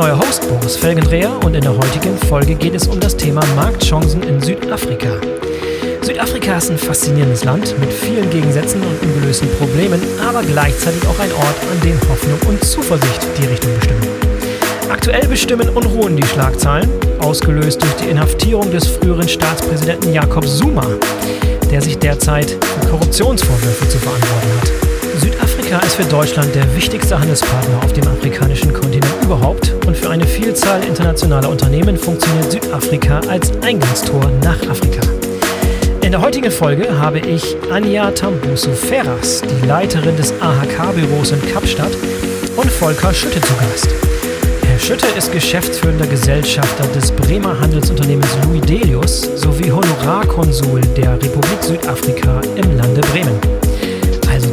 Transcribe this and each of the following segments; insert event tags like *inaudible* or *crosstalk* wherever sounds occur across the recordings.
Euer Host Boris Felgendreher und in der heutigen Folge geht es um das Thema Marktchancen in Südafrika. Südafrika ist ein faszinierendes Land mit vielen Gegensätzen und ungelösten Problemen, aber gleichzeitig auch ein Ort, an dem Hoffnung und Zuversicht die Richtung bestimmen. Aktuell bestimmen Unruhen die Schlagzeilen, ausgelöst durch die Inhaftierung des früheren Staatspräsidenten Jakob Zuma, der sich derzeit für Korruptionsvorwürfe zu verantworten hat. Südafrika ist für Deutschland der wichtigste Handelspartner auf dem afrikanischen Kontinent überhaupt und für eine Vielzahl internationaler Unternehmen funktioniert Südafrika als Eingangstor nach Afrika. In der heutigen Folge habe ich Anja Tambuso Ferras, die Leiterin des AHK-Büros in Kapstadt, und Volker Schütte zu Gast. Herr Schütte ist geschäftsführender Gesellschafter des Bremer Handelsunternehmens Louis Delius sowie Honorarkonsul der Republik Südafrika im Lande Bremen.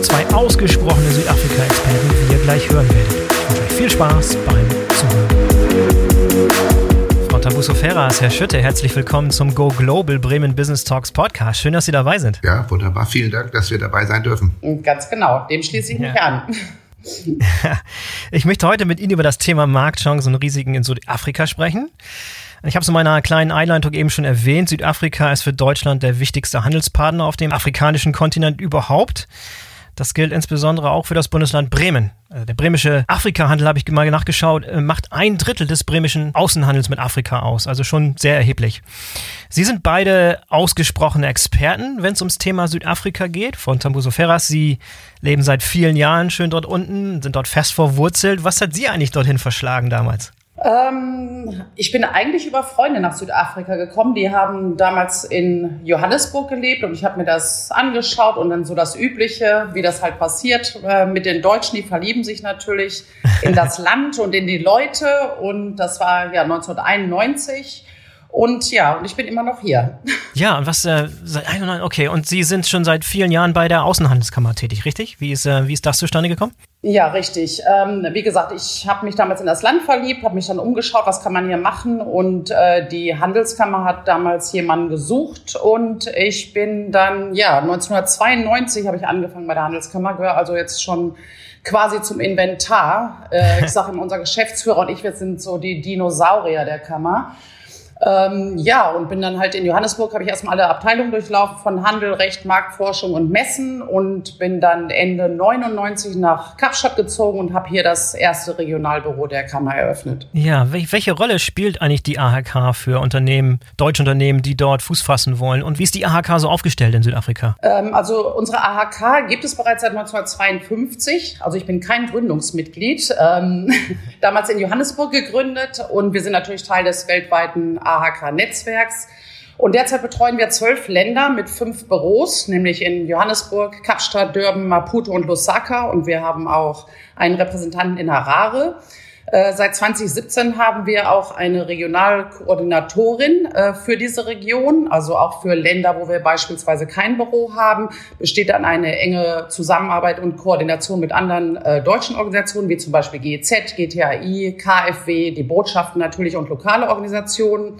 Zwei ausgesprochene Südafrika-Experten, wie ihr gleich hören werdet. Ich wünsche euch viel Spaß beim Zuhören. Tabuso Ferras, Herr Schütte, herzlich willkommen zum Go Global Bremen Business Talks Podcast. Schön, dass Sie dabei sind. Ja, wunderbar. Vielen Dank, dass wir dabei sein dürfen. Ganz genau, dem schließe ich mich ja. an. *laughs* *laughs* Ich möchte heute mit Ihnen über das Thema Marktchancen und Risiken in Südafrika sprechen. Ich habe es in meiner kleinen Einleitung eben schon erwähnt. Südafrika ist für Deutschland der wichtigste Handelspartner auf dem afrikanischen Kontinent überhaupt. Das gilt insbesondere auch für das Bundesland Bremen. Also der bremische Afrikahandel, habe ich mal nachgeschaut, äh, macht ein Drittel des bremischen Außenhandels mit Afrika aus. Also schon sehr erheblich. Sie sind beide ausgesprochene Experten, wenn es ums Thema Südafrika geht. Von Tambuso Ferras, Sie leben seit vielen Jahren schön dort unten, sind dort fest verwurzelt. Was hat Sie eigentlich dorthin verschlagen damals? Ähm, ich bin eigentlich über Freunde nach Südafrika gekommen. Die haben damals in Johannesburg gelebt und ich habe mir das angeschaut und dann so das Übliche, wie das halt passiert äh, mit den Deutschen. Die verlieben sich natürlich in das *laughs* Land und in die Leute und das war ja 1991. Und ja, und ich bin immer noch hier. *laughs* Ja, und was, äh, okay, und Sie sind schon seit vielen Jahren bei der Außenhandelskammer tätig, richtig? Wie ist, äh, wie ist das zustande gekommen? Ja, richtig. Ähm, wie gesagt, ich habe mich damals in das Land verliebt, habe mich dann umgeschaut, was kann man hier machen. Und äh, die Handelskammer hat damals jemanden gesucht. Und ich bin dann, ja, 1992 habe ich angefangen bei der Handelskammer, gehöre also jetzt schon quasi zum Inventar. Äh, ich sage immer, unser Geschäftsführer und ich, wir sind so die Dinosaurier der Kammer. Ähm, ja, und bin dann halt in Johannesburg, habe ich erstmal alle Abteilungen durchlaufen von Handel, Recht, Marktforschung und Messen und bin dann Ende 99 nach Kapstadt gezogen und habe hier das erste Regionalbüro der Kammer eröffnet. Ja, welche Rolle spielt eigentlich die AHK für Unternehmen, deutsche Unternehmen, die dort Fuß fassen wollen? Und wie ist die AHK so aufgestellt in Südafrika? Ähm, also unsere AHK gibt es bereits seit 1952. Also ich bin kein Gründungsmitglied. Ähm, *laughs* damals in Johannesburg gegründet und wir sind natürlich Teil des weltweiten AHK-Netzwerks. Und derzeit betreuen wir zwölf Länder mit fünf Büros, nämlich in Johannesburg, Kapstadt, Durban, Maputo und Lusaka. Und wir haben auch einen Repräsentanten in Harare. Äh, seit 2017 haben wir auch eine Regionalkoordinatorin äh, für diese Region, also auch für Länder, wo wir beispielsweise kein Büro haben, besteht dann eine enge Zusammenarbeit und Koordination mit anderen äh, deutschen Organisationen, wie zum Beispiel GEZ, GTAI, KfW, die Botschaften natürlich und lokale Organisationen.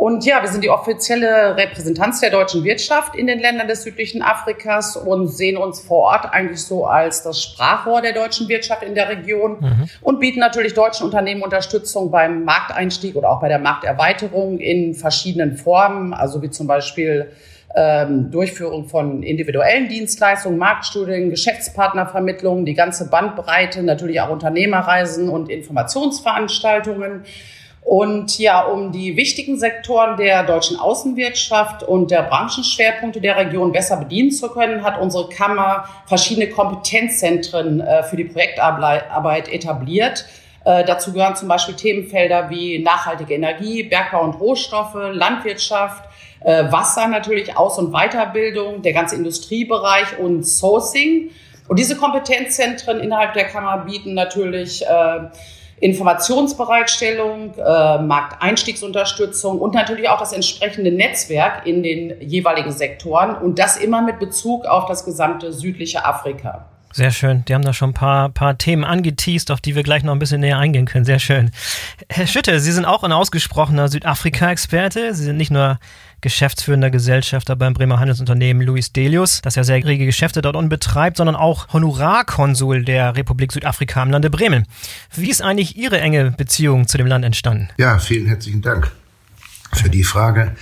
Und ja, wir sind die offizielle Repräsentanz der deutschen Wirtschaft in den Ländern des südlichen Afrikas und sehen uns vor Ort eigentlich so als das Sprachrohr der deutschen Wirtschaft in der Region mhm. und bieten natürlich deutschen Unternehmen Unterstützung beim Markteinstieg oder auch bei der Markterweiterung in verschiedenen Formen, also wie zum Beispiel ähm, Durchführung von individuellen Dienstleistungen, Marktstudien, Geschäftspartnervermittlungen, die ganze Bandbreite, natürlich auch Unternehmerreisen und Informationsveranstaltungen. Und ja, um die wichtigen Sektoren der deutschen Außenwirtschaft und der Branchenschwerpunkte der Region besser bedienen zu können, hat unsere Kammer verschiedene Kompetenzzentren äh, für die Projektarbeit etabliert. Äh, dazu gehören zum Beispiel Themenfelder wie nachhaltige Energie, Bergbau und Rohstoffe, Landwirtschaft, äh, Wasser natürlich, Aus- und Weiterbildung, der ganze Industriebereich und Sourcing. Und diese Kompetenzzentren innerhalb der Kammer bieten natürlich äh, Informationsbereitstellung, äh, Markteinstiegsunterstützung und natürlich auch das entsprechende Netzwerk in den jeweiligen Sektoren und das immer mit Bezug auf das gesamte südliche Afrika. Sehr schön. Die haben da schon ein paar, paar Themen angeteased, auf die wir gleich noch ein bisschen näher eingehen können. Sehr schön. Herr Schütte, Sie sind auch ein ausgesprochener Südafrika-Experte. Sie sind nicht nur geschäftsführender Gesellschafter beim Bremer Handelsunternehmen Luis Delius, das ja sehr rege Geschäfte dort betreibt, sondern auch Honorarkonsul der Republik Südafrika im Lande Bremen. Wie ist eigentlich Ihre enge Beziehung zu dem Land entstanden? Ja, vielen herzlichen Dank für die Frage.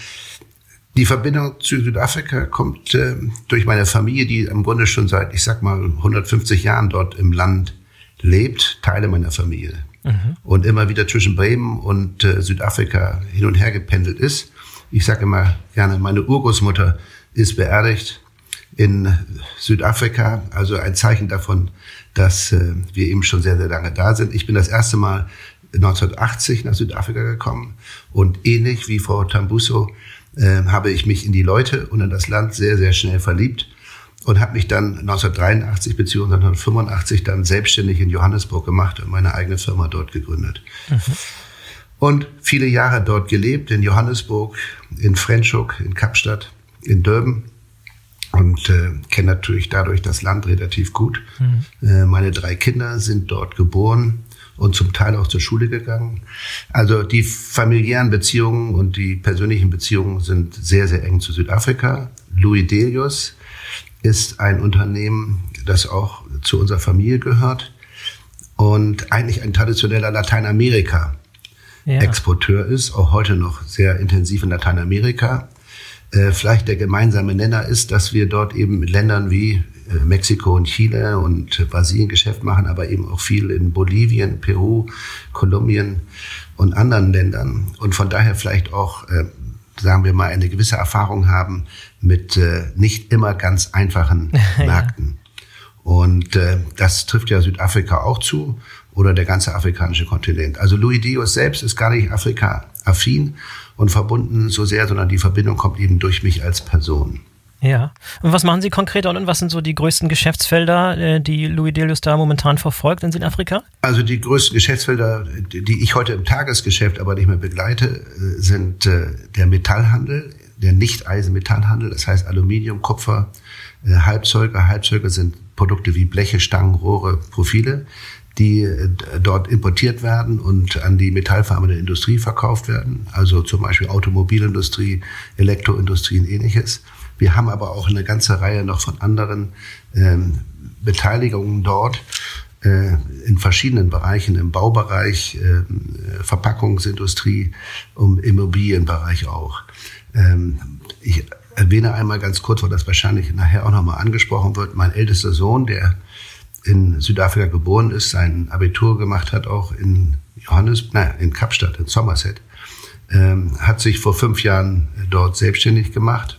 Die Verbindung zu Südafrika kommt äh, durch meine Familie, die im Grunde schon seit, ich sag mal, 150 Jahren dort im Land lebt, Teile meiner Familie. Mhm. Und immer wieder zwischen Bremen und äh, Südafrika hin und her gependelt ist. Ich sage immer gerne, meine Urgroßmutter ist beerdigt in Südafrika, also ein Zeichen davon, dass äh, wir eben schon sehr, sehr lange da sind. Ich bin das erste Mal 1980 nach Südafrika gekommen und ähnlich wie Frau Tambuso äh, habe ich mich in die Leute und in das Land sehr, sehr schnell verliebt und habe mich dann 1983 bzw. 1985 dann selbstständig in Johannesburg gemacht und meine eigene Firma dort gegründet. Mhm. Und viele Jahre dort gelebt, in Johannesburg, in Frenschuk, in Kapstadt, in Durban und äh, kenne natürlich dadurch das Land relativ gut. Mhm. Äh, meine drei Kinder sind dort geboren und zum Teil auch zur Schule gegangen. Also die familiären Beziehungen und die persönlichen Beziehungen sind sehr, sehr eng zu Südafrika. Louis Delius ist ein Unternehmen, das auch zu unserer Familie gehört und eigentlich ein traditioneller Lateinamerika-Exporteur ja. ist, auch heute noch sehr intensiv in Lateinamerika. Äh, vielleicht der gemeinsame Nenner ist, dass wir dort eben mit Ländern wie äh, Mexiko und Chile und Brasilien Geschäft machen, aber eben auch viel in Bolivien, Peru, Kolumbien und anderen Ländern. Und von daher vielleicht auch, äh, sagen wir mal, eine gewisse Erfahrung haben mit äh, nicht immer ganz einfachen *laughs* Märkten. ja. Und äh, das trifft ja Südafrika auch zu oder der ganze afrikanische Kontinent. Also Louis Dios selbst ist gar nicht Afrika-affin und verbunden so sehr, sondern die Verbindung kommt eben durch mich als Person. Ja. Und was machen Sie konkret und was sind so die größten Geschäftsfelder, äh, die Louis Delius da momentan verfolgt in Südafrika? Also die größten Geschäftsfelder, die ich heute im Tagesgeschäft aber nicht mehr begleite, äh, sind äh, der Metallhandel, der Nicht-Eisenmetallhandel, das heißt Aluminium, Kupfer, Halbzeuge. Halbzeuge sind Produkte wie Bleche, Stangen, Rohre, Profile, die dort importiert werden und an die metallverarbeitende Industrie verkauft werden, also zum Beispiel Automobilindustrie, Elektroindustrie und ähnliches. Wir haben aber auch eine ganze Reihe noch von anderen ähm, Beteiligungen dort äh, in verschiedenen Bereichen, im Baubereich, äh, Verpackungsindustrie, im Immobilienbereich auch. Ähm, ich erwähne einmal ganz kurz, weil das wahrscheinlich nachher auch nochmal angesprochen wird. Mein ältester Sohn, der in Südafrika geboren ist, sein Abitur gemacht hat, auch in Johannes, nein, in Kapstadt, in Somerset, ähm, hat sich vor fünf Jahren dort selbstständig gemacht,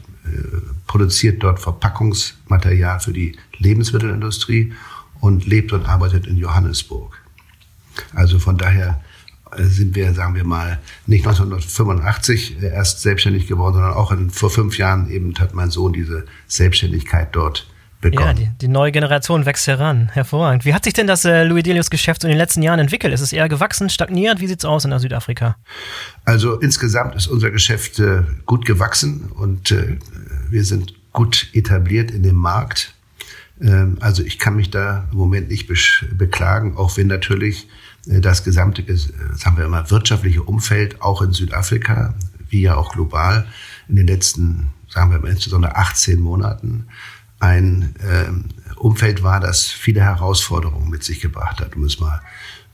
produziert dort Verpackungsmaterial für die Lebensmittelindustrie und lebt und arbeitet in Johannesburg. Also von daher äh, sind wir, sagen wir mal, nicht 1985 erst selbstständig geworden, sondern auch in, vor fünf Jahren eben hat mein Sohn diese Selbstständigkeit dort bekommen. Ja, die, die, neue Generation wächst heran. Hervorragend. Wie hat sich denn das äh, Louis Delius Geschäft in den letzten Jahren entwickelt? Ist es eher gewachsen, stagniert? Wie sieht es aus in Südafrika? Also insgesamt ist unser Geschäft äh, gut gewachsen und äh, wir sind gut etabliert in dem Markt. Ähm, also ich kann mich da im Moment nicht beklagen, auch wenn natürlich äh, das gesamte, sagen wir immer, wirtschaftliche Umfeld auch in Südafrika, wie ja auch global, in den letzten, sagen wir mal, insbesondere 18 Monaten ein äh, Umfeld war, das viele Herausforderungen mit sich gebracht hat, um es mal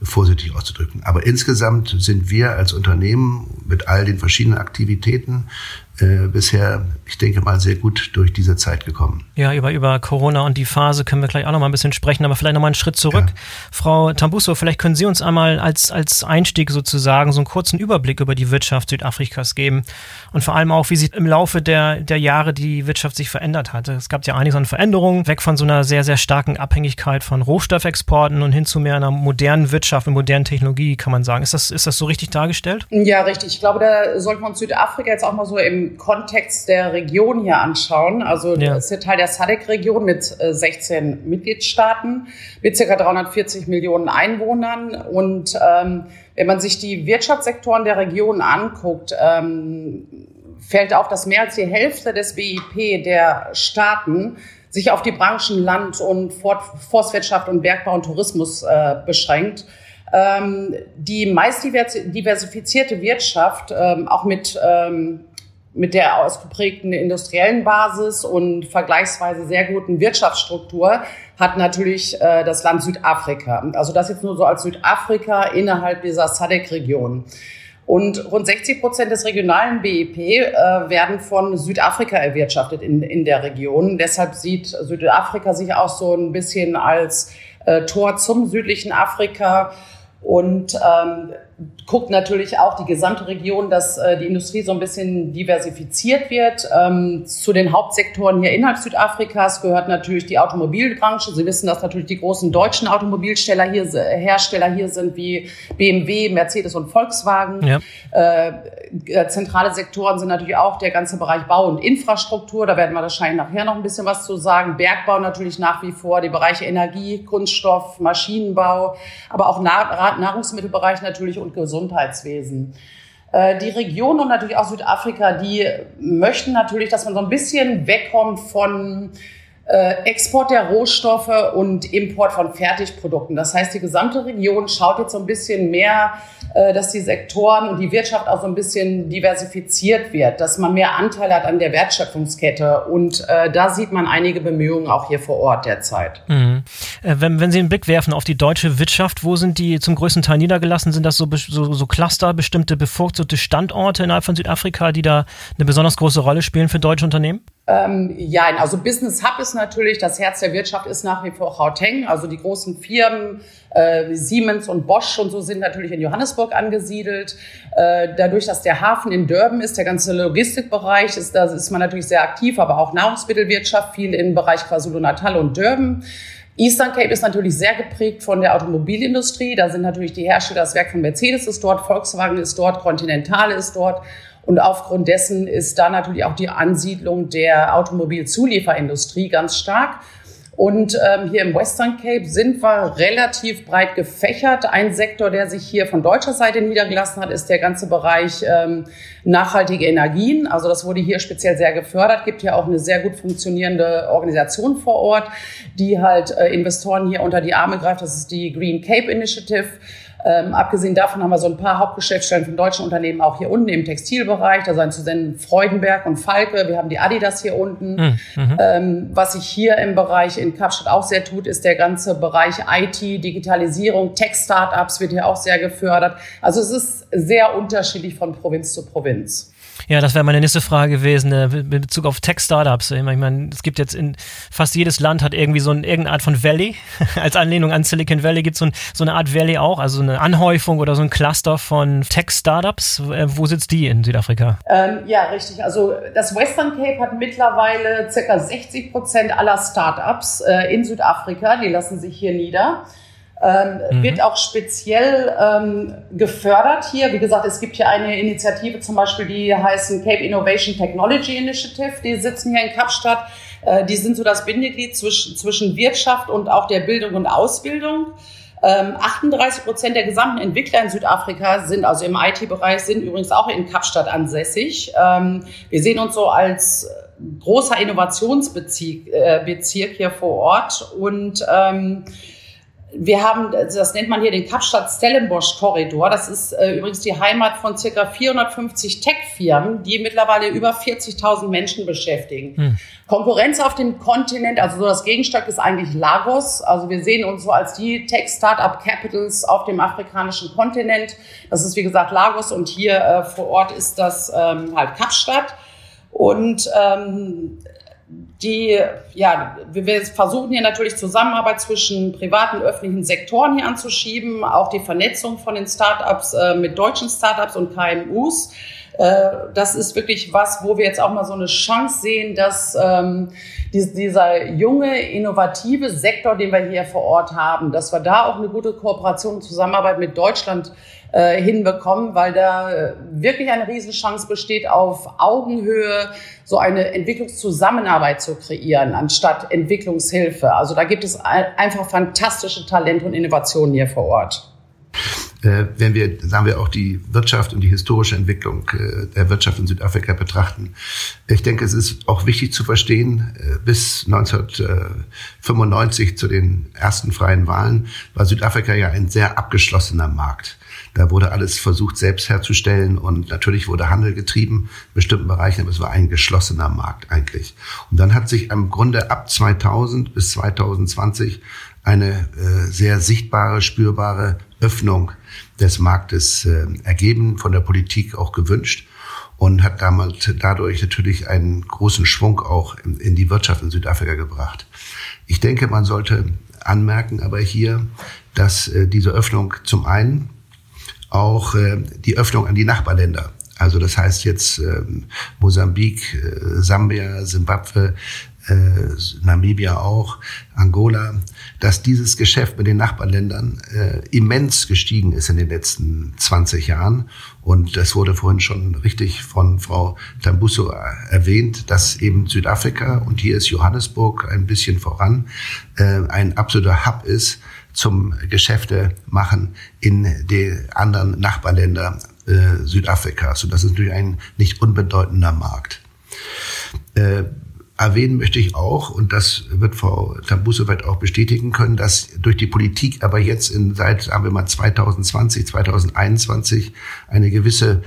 vorsichtig auszudrücken. Aber insgesamt sind wir als Unternehmen mit all den verschiedenen Aktivitäten äh, bisher, ich denke mal, sehr gut durch diese Zeit gekommen. Ja, über, über Corona und die Phase können wir gleich auch noch mal ein bisschen sprechen, aber vielleicht noch mal einen Schritt zurück. Ja. Frau Tambuso, vielleicht können Sie uns einmal als, als Einstieg sozusagen so einen kurzen Überblick über die Wirtschaft Südafrikas geben und vor allem auch, wie sich im Laufe der, der Jahre die Wirtschaft sich verändert hat. Es gab ja einiges an Veränderungen, weg von so einer sehr, sehr starken Abhängigkeit von Rohstoffexporten und hin zu mehr einer modernen Wirtschaft, mit modernen Technologie, kann man sagen. Ist das, ist das so richtig dargestellt? Ja, richtig. Ich glaube, da sollten wir uns Südafrika jetzt auch mal so im Kontext der Region hier anschauen, also ja. das ist ja Teil der SADC-Region mit 16 äh, Mitgliedstaaten, mit ca. 340 Millionen Einwohnern. Und ähm, wenn man sich die Wirtschaftssektoren der Region anguckt, ähm, fällt auf, dass mehr als die Hälfte des BIP der Staaten sich auf die Branchen Land und Forstwirtschaft und Bergbau und Tourismus äh, beschränkt. Ähm, die meist diversifizierte Wirtschaft, ähm, auch mit, ähm, mit der ausgeprägten industriellen Basis und vergleichsweise sehr guten Wirtschaftsstruktur, hat natürlich äh, das Land Südafrika. Also das jetzt nur so als Südafrika innerhalb dieser SADC-Region. Und rund 60 Prozent des regionalen BIP äh, werden von Südafrika erwirtschaftet in, in der Region. Deshalb sieht Südafrika sich auch so ein bisschen als äh, Tor zum südlichen Afrika und ähm, guckt natürlich auch die gesamte Region, dass äh, die Industrie so ein bisschen diversifiziert wird. Ähm, zu den Hauptsektoren hier innerhalb Südafrikas gehört natürlich die Automobilbranche. Sie wissen, dass natürlich die großen deutschen Automobilsteller hier, Hersteller hier sind wie BMW, Mercedes und Volkswagen. Ja. Äh, äh, zentrale Sektoren sind natürlich auch der ganze Bereich Bau und Infrastruktur. Da werden wir wahrscheinlich nachher noch ein bisschen was zu sagen. Bergbau natürlich nach wie vor, die Bereiche Energie, Kunststoff, Maschinenbau, aber auch Nahrungsmittelbereich natürlich und Gesundheitswesen. Äh, die Region und natürlich auch Südafrika, die möchten natürlich, dass man so ein bisschen wegkommt von Export der Rohstoffe und Import von Fertigprodukten. Das heißt, die gesamte Region schaut jetzt so ein bisschen mehr, äh, dass die Sektoren und die Wirtschaft auch so ein bisschen diversifiziert wird, dass man mehr Anteil hat an der Wertschöpfungskette. Und äh, da sieht man einige Bemühungen auch hier vor Ort derzeit. Mhm. Wenn, wenn Sie einen Blick werfen auf die deutsche Wirtschaft, wo sind die zum größten Teil niedergelassen? Sind das so, so, so Cluster, bestimmte bevorzugte Standorte innerhalb von Südafrika, die da eine besonders große Rolle spielen für deutsche Unternehmen? Ähm, ja, also Business Hub ist natürlich, das Herz der Wirtschaft ist nach wie vor Gauteng. Also die großen Firmen, äh, Siemens und Bosch und so sind natürlich in Johannesburg angesiedelt. Äh, dadurch, dass der Hafen in Durban ist, der ganze Logistikbereich, ist, da ist man natürlich sehr aktiv, aber auch Nahrungsmittelwirtschaft, viel im Bereich KwaZulu-Natal und Durban. Eastern Cape ist natürlich sehr geprägt von der Automobilindustrie. Da sind natürlich die Hersteller, das Werk von Mercedes ist dort, Volkswagen ist dort, Continental ist dort. Und aufgrund dessen ist da natürlich auch die Ansiedlung der Automobilzulieferindustrie ganz stark. Und ähm, hier im Western Cape sind wir relativ breit gefächert. Ein Sektor, der sich hier von deutscher Seite niedergelassen hat, ist der ganze Bereich ähm, nachhaltige Energien. Also das wurde hier speziell sehr gefördert. Gibt ja auch eine sehr gut funktionierende Organisation vor Ort, die halt äh, Investoren hier unter die Arme greift. Das ist die Green Cape Initiative. Ähm, abgesehen davon haben wir so ein paar Hauptgeschäftsstellen von deutschen Unternehmen auch hier unten im Textilbereich. Da seien zu nennen Freudenberg und Falke. Wir haben die Adidas hier unten. Hm, mhm. Ähm, was sich hier im Bereich in Kapstadt auch sehr tut, ist der ganze Bereich IT, Digitalisierung, Tech-Startups wird hier auch sehr gefördert. Also es ist sehr unterschiedlich von Provinz zu Provinz. Ja, das wäre meine nächste Frage gewesen, äh, in Bezug auf Tech-Startups. Ich meine, es gibt jetzt in fast jedes Land hat irgendwie so eine, irgendeine Art von Valley. *laughs* Als Anlehnung an Silicon Valley gibt es so, ein, so, eine Art Valley auch, also eine Anhäufung oder so ein Cluster von Tech-Startups. Äh, wo sitzt die in Südafrika? Ähm, ja, richtig. Also das Western Cape hat mittlerweile circa 60 Prozent aller Startups äh, in Südafrika. Die lassen sich hier nieder ähm, mhm. wird auch speziell ähm, gefördert hier. Wie gesagt, es gibt hier eine Initiative zum Beispiel, die heißen Cape Innovation Technology Initiative. Die sitzen hier in Kapstadt. Äh, die sind so das Bindeglied zwischen, zwischen Wirtschaft und auch der Bildung und Ausbildung. Ähm, 38 Prozent der gesamten Entwickler in Südafrika sind, also im IT-Bereich, sind übrigens auch in Kapstadt ansässig. Ähm, wir sehen uns so als großer Innovationsbezirk äh, hier vor Ort und ähm, wir haben, das nennt man hier den Kapstadt-Stellenbosch-Korridor. Das ist äh, übrigens die Heimat von circa 450 Tech-Firmen, die mittlerweile über 40.000 Menschen beschäftigen. Hm. Konkurrenz auf dem Kontinent, also so das Gegenstück ist eigentlich Lagos. Also wir sehen uns so als die Tech-Startup-Capitals auf dem afrikanischen Kontinent. Das ist wie gesagt Lagos und hier äh, vor Ort ist das ähm, halt Kapstadt. Und ähm, die, ja, wir versuchen hier natürlich Zusammenarbeit zwischen privaten und öffentlichen Sektoren hier anzuschieben, auch die Vernetzung von den Startups äh, mit deutschen Startups und KMUs. Äh, das ist wirklich was, wo wir jetzt auch mal so eine Chance sehen, dass ähm, dieser junge, innovative Sektor, den wir hier vor Ort haben, dass wir da auch eine gute Kooperation und Zusammenarbeit mit Deutschland äh, hinbekommen, weil da äh, wirklich eine Riesenchance besteht, auf Augenhöhe so eine Entwicklungszusammenarbeit zu kreieren, anstatt Entwicklungshilfe. Also da gibt es einfach fantastische Talente und Innovationen hier vor Ort. Äh, wenn wir, sagen wir, auch die Wirtschaft und die historische Entwicklung äh, der Wirtschaft in Südafrika betrachten. Ich denke, es ist auch wichtig zu verstehen, bis 1995 zu den ersten freien Wahlen war Südafrika ja ein sehr abgeschlossener Markt. Da wurde alles versucht, selbst herzustellen und natürlich wurde Handel getrieben in bestimmten Bereichen, aber es war ein geschlossener Markt eigentlich. Und dann hat sich im Grunde ab 2000 bis 2020 eine äh, sehr sichtbare, spürbare Öffnung des Marktes äh, ergeben, von der Politik auch gewünscht und hat damals dadurch natürlich einen großen Schwung auch in, in die Wirtschaft in Südafrika gebracht. Ich denke, man sollte anmerken aber hier, dass äh, diese Öffnung zum einen auch äh, die Öffnung an die Nachbarländer also das heißt jetzt ähm, Mosambik, äh, Sambia, Simbabwe, äh, Namibia auch, Angola, dass dieses Geschäft mit den Nachbarländern äh, immens gestiegen ist in den letzten 20 Jahren. Und das wurde vorhin schon richtig von Frau Tambuso erwähnt, dass eben Südafrika, und hier ist Johannesburg ein bisschen voran, äh, ein absoluter Hub ist zum Geschäfte machen in die anderen Nachbarländer äh, Südafrikas. Und das ist natürlich ein nicht unbedeutender Markt. Äh, Erwähnen möchte ich auch, und das wird Frau Tambusoweit auch bestätigen können, dass durch die Politik aber jetzt in, seit, sagen wir mal, 2020, 2021 eine gewisse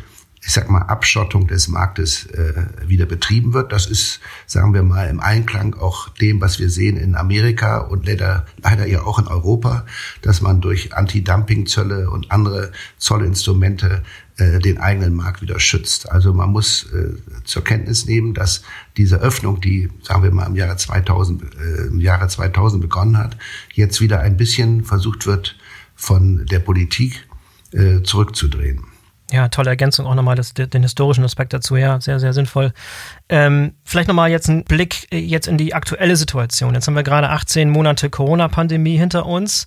ich sag mal, Abschottung des Marktes äh, wieder betrieben wird. Das ist, sagen wir mal, im Einklang auch dem, was wir sehen in Amerika und leider, leider ja auch in Europa, dass man durch Anti-Dumping-Zölle und andere Zollinstrumente äh, den eigenen Markt wieder schützt. Also man muss äh, zur Kenntnis nehmen, dass diese Öffnung, die, sagen wir mal, im Jahre 2000, äh, im Jahre 2000 begonnen hat, jetzt wieder ein bisschen versucht wird, von der Politik äh, zurückzudrehen. Ja, tolle Ergänzung auch nochmal das, den historischen Aspekt dazu. Ja, sehr, sehr sinnvoll. Ähm, vielleicht nochmal jetzt ein Blick äh, jetzt in die aktuelle Situation. Jetzt haben wir gerade 18 Monate Corona-Pandemie hinter uns.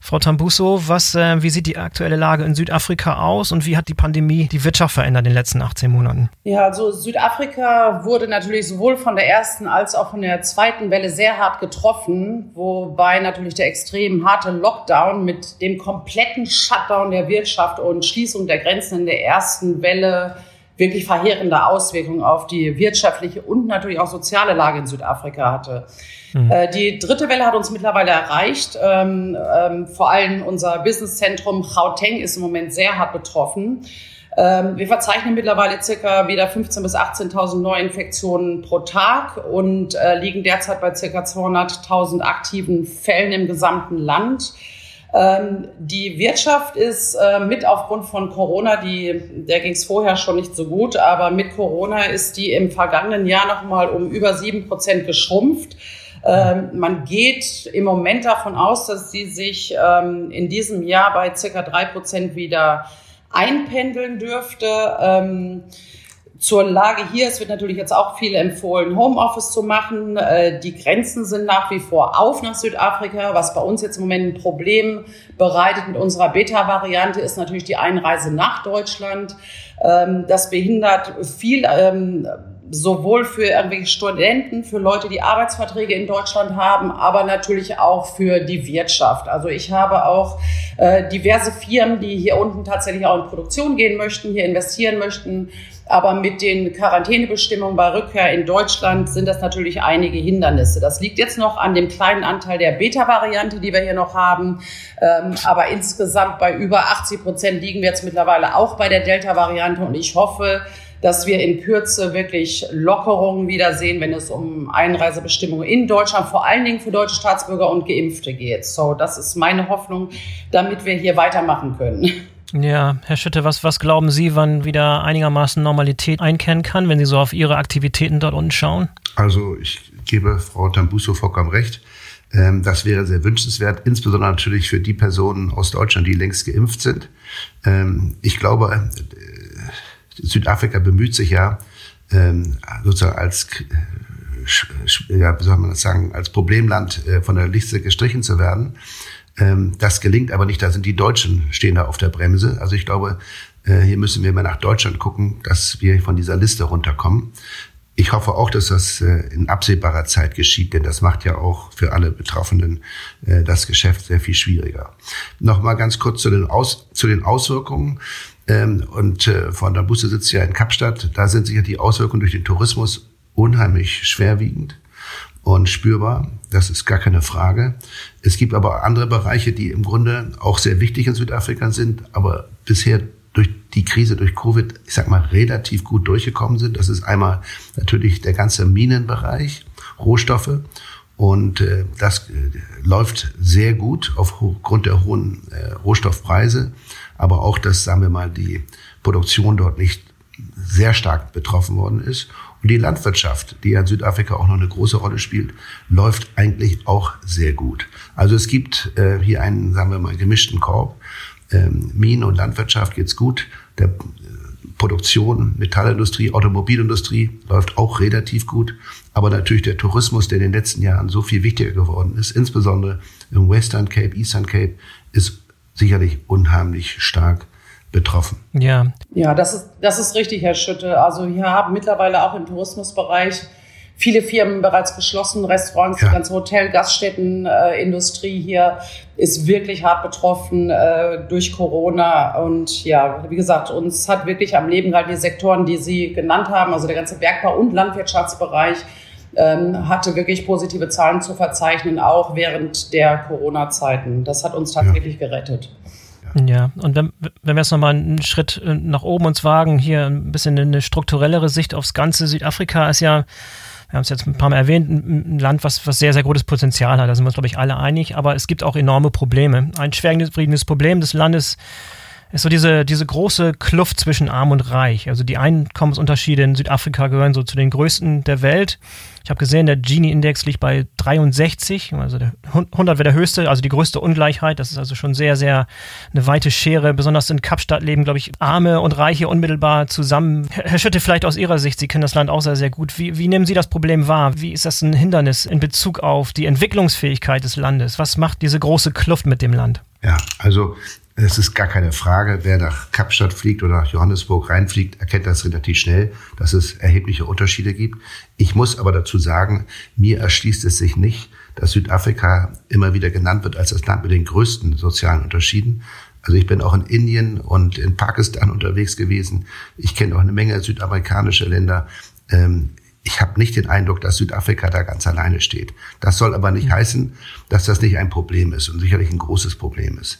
Frau Tambuso, was, äh, wie sieht die aktuelle Lage in Südafrika aus und wie hat die Pandemie die Wirtschaft verändert in den letzten 18 Monaten? Ja, also Südafrika wurde natürlich sowohl von der ersten als auch von der zweiten Welle sehr hart getroffen, wobei natürlich der extrem harte Lockdown mit dem kompletten Shutdown der Wirtschaft und Schließung der Grenzen in der ersten Welle wirklich verheerende Auswirkungen auf die wirtschaftliche und natürlich auch soziale Lage in Südafrika hatte. Mhm. Äh, die dritte Welle hat uns mittlerweile erreicht. Ähm, ähm, vor allem unser Businesszentrum Gauteng ist im Moment sehr hart betroffen. Ähm, wir verzeichnen mittlerweile circa wieder 15.000 bis 18.000 Neuinfektionen pro Tag und äh, liegen derzeit bei circa 200.000 aktiven Fällen im gesamten Land. Ähm, die Wirtschaft ist äh, mit aufgrund von Corona, die, der ging es vorher schon nicht so gut, aber mit Corona ist die im vergangenen Jahr nochmal um über sieben Prozent geschrumpft. Ähm, man geht im Moment davon aus, dass sie sich ähm, in diesem Jahr bei circa drei Prozent wieder einpendeln dürfte. Zur Lage hier, es wird natürlich jetzt auch viel empfohlen, Homeoffice zu machen. Äh, die Grenzen sind nach wie vor auf nach Südafrika. Was bei uns jetzt im Moment ein Problem bereitet mit unserer Beta-Variante, ist natürlich die Einreise nach Deutschland. Ähm, das behindert viel ähm, sowohl für irgendwelche Studenten, für Leute, die Arbeitsverträge in Deutschland haben, aber natürlich auch für die Wirtschaft. Also ich habe auch äh, diverse Firmen, die hier unten tatsächlich auch in Produktion gehen möchten, hier investieren möchten. Aber mit den Quarantänebestimmungen bei Rückkehr in Deutschland sind das natürlich einige Hindernisse. Das liegt jetzt noch an dem kleinen Anteil der Beta-Variante, die wir hier noch haben. Ähm, aber insgesamt bei über 80 Prozent liegen wir jetzt mittlerweile auch bei der Delta-Variante. Und ich hoffe, dass wir in Kürze wirklich Lockerungen wiedersehen, wenn es um Einreisebestimmungen in Deutschland, vor allen Dingen für deutsche Staatsbürger und Geimpfte geht. So, das ist meine Hoffnung, damit wir hier weitermachen können. Ja, Herr Schütte, was, was glauben Sie, wann wieder einigermaßen Normalität einkehren kann, wenn Sie so auf Ihre Aktivitäten dort unten schauen? Also ich gebe Frau Tambuso vollkommen recht. Ähm, das wäre sehr wünschenswert, insbesondere natürlich für die Personen aus Deutschland, die längst geimpft sind. Ähm, ich glaube, Südafrika bemüht sich ja ähm, sozusagen als äh, ja, wie soll man das sagen, als Problemland äh, von der Liste gestrichen zu werden. Ähm, das gelingt aber nicht. Da sind die Deutschen stehen da auf der Bremse. Also ich glaube, äh, hier müssen wir mal nach Deutschland gucken, dass wir von dieser Liste runterkommen. Ich hoffe auch, dass das äh, in absehbarer Zeit geschieht, denn das macht ja auch für alle Betroffenen äh, das Geschäft sehr viel schwieriger. Nochmal ganz kurz zu den Aus zu den Auswirkungen. Ähm, und äh, von der Busse sitzt ja in Kapstadt. Da sind sicher die Auswirkungen durch den Tourismus unheimlich schwerwiegend und spürbar. Das ist gar keine Frage. Es gibt aber andere Bereiche, die im Grunde auch sehr wichtig in Südafrika sind, aber bisher durch die Krise, durch Covid, ich sag mal, relativ gut durchgekommen sind. Das ist einmal natürlich der ganze Minenbereich, Rohstoffe. Und äh, das äh, läuft sehr gut aufgrund der hohen äh, Rohstoffpreise, aber auch, dass, sagen wir mal, die Produktion dort nicht sehr stark betroffen worden ist. Und die Landwirtschaft, die ja in Südafrika auch noch eine große Rolle spielt, läuft eigentlich auch sehr gut. Also es gibt äh, hier einen, sagen wir mal, gemischten Korb ähm, Minen- und Landwirtschaft geht's gut. Der äh, Produktion, Metallindustrie, Automobilindustrie läuft auch relativ gut. Aber natürlich der Tourismus, der in den letzten Jahren so viel wichtiger geworden ist, insbesondere im Western Cape, Eastern Cape, ist sicherlich unheimlich stark betroffen. Ja. Ja, das ist, das ist richtig, Herr Schütte. Also wir haben mittlerweile auch im Tourismusbereich viele Firmen bereits geschlossen, Restaurants, ja. die ganze Hotel, Gaststätten, äh, Industrie hier ist wirklich hart betroffen äh, durch Corona. Und ja, wie gesagt, uns hat wirklich am Leben gehalten die Sektoren, die Sie genannt haben, also der ganze Bergbau- und Landwirtschaftsbereich, ähm, hatte wirklich positive Zahlen zu verzeichnen, auch während der Corona-Zeiten. Das hat uns tatsächlich ja. gerettet. Ja, und wenn, wenn wir jetzt nochmal einen Schritt äh, nach oben uns wagen, hier ein bisschen eine strukturellere Sicht aufs ganze Südafrika ist ja wir haben es jetzt ein paar Mal erwähnt, ein, Land, was, was sehr, sehr gutes Potenzial hat. Da sind wir uns, glaube ich, alle einig. Aber es gibt auch enorme Probleme. Ein schwerwiegendes Problem des Landes ist so diese, diese große Kluft zwischen Arm und Reich. Also die Einkommensunterschiede in Südafrika gehören so zu den größten der Welt. Ich habe gesehen, der Gini-Index liegt bei 63, also der 100 wäre der höchste, also die größte Ungleichheit. Das ist also schon sehr, sehr eine weite Schere. Besonders in Kapstadt leben, glaube ich, Arme und Reiche unmittelbar zusammen. Herr Schütte, vielleicht aus Ihrer Sicht, Sie kennen das Land auch sehr, sehr gut. Wie, wie nehmen Sie das Problem wahr? Wie ist das ein Hindernis in Bezug auf die Entwicklungsfähigkeit des Landes? Was macht diese große Kluft mit dem Land? Ja, also es ist gar keine Frage, wer nach Kapstadt fliegt oder nach Johannesburg reinfliegt, erkennt das relativ schnell, dass es erhebliche Unterschiede gibt. Ich muss aber dazu sagen, mir erschließt es sich nicht, dass Südafrika immer wieder genannt wird als das Land mit den größten sozialen Unterschieden. Also ich bin auch in Indien und in Pakistan unterwegs gewesen. Ich kenne auch eine Menge südamerikanische Länder. Ähm, ich habe nicht den Eindruck, dass Südafrika da ganz alleine steht. Das soll aber nicht heißen, dass das nicht ein Problem ist und sicherlich ein großes Problem ist.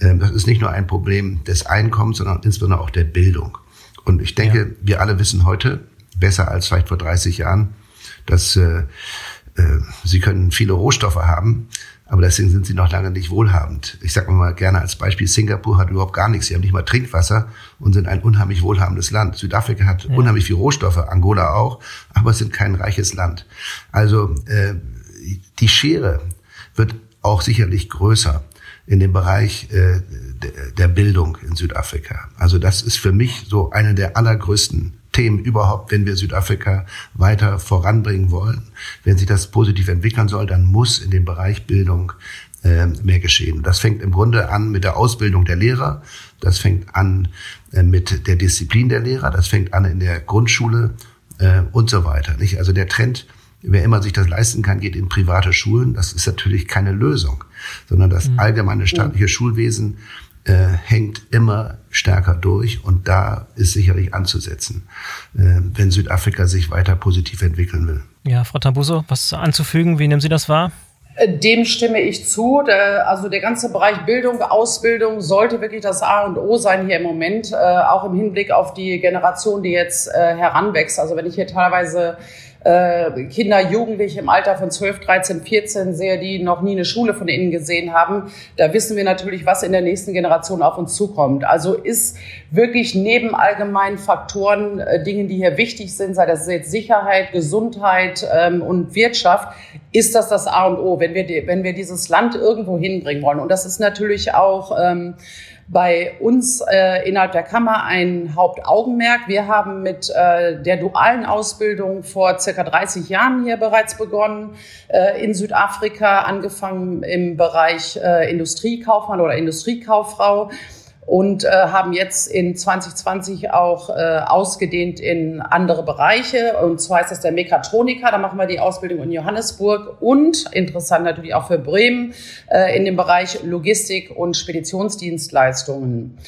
Ähm, das ist nicht nur ein Problem des Einkommens, sondern insbesondere auch der Bildung. Und ich denke, ja. wir alle wissen heute, besser als vielleicht vor 30 Jahren, dass äh, äh, sie können viele Rohstoffe haben, aber deswegen sind sie noch lange nicht wohlhabend. Ich sage mal gerne als Beispiel, Singapur hat überhaupt gar nichts. Sie haben nicht mal Trinkwasser und sind ein unheimlich wohlhabendes Land. Südafrika hat ja. unheimlich viel Rohstoffe, Angola auch, aber es sind kein reiches Land. Also äh, die Schere wird auch sicherlich größer in dem Bereich äh, der Bildung in Südafrika. Also das ist für mich so eine der allergrößten Themen überhaupt, wenn wir Südafrika weiter voranbringen wollen. Wenn sich das positiv entwickeln soll, dann muss in dem Bereich Bildung äh, mehr geschehen. Das fängt im Grunde an mit der Ausbildung der Lehrer. Das fängt an äh, mit der Disziplin der Lehrer. Das fängt an in der Grundschule äh, und so weiter. Nicht? Also der Trend wer immer sich das leisten kann, geht in private Schulen. Das ist natürlich keine Lösung, sondern das mhm. allgemeine staatliche Schulwesen äh, hängt immer stärker durch und da ist sicherlich anzusetzen, äh, wenn Südafrika sich weiter positiv entwickeln will. Ja, Frau Tambuso, was anzufügen? Wie nehmen Sie das wahr? Äh, dem stimme ich zu. also der ganze Bereich Bildung, Ausbildung sollte wirklich das A und O sein hier im Moment, äh, auch im Hinblick auf die Generation, die jetzt äh, heranwächst. Also wenn ich hier teilweise äh, Kinder, Jugendliche im Alter von 12, 13, 14 sehe, die noch nie eine Schule von innen gesehen haben, da wissen wir natürlich, was in der nächsten Generation auf uns zukommt. Also ist wirklich neben allgemeinen Faktoren, äh, Dingen, die hier wichtig sind, sei das jetzt Sicherheit, Gesundheit ähm, und Wirtschaft, ist das das A und O, wenn wir, wenn wir dieses Land irgendwo hinbringen wollen. Und das ist natürlich auch ähm, bei uns äh, innerhalb der Kammer ein Hauptaugenmerk. Wir haben mit äh, der dualen Ausbildung vor circa 30 Jahren hier bereits begonnen, äh, in Südafrika, angefangen im Bereich äh, Industriekaufmann oder Industriekauffrau und äh, haben jetzt in 2020 auch äh, ausgedehnt in andere Bereiche. Und zwar ist das der Mechatroniker, da machen wir die Ausbildung in Johannesburg und interessant natürlich auch für Bremen äh, in dem Bereich Logistik und Speditionsdienstleistungen.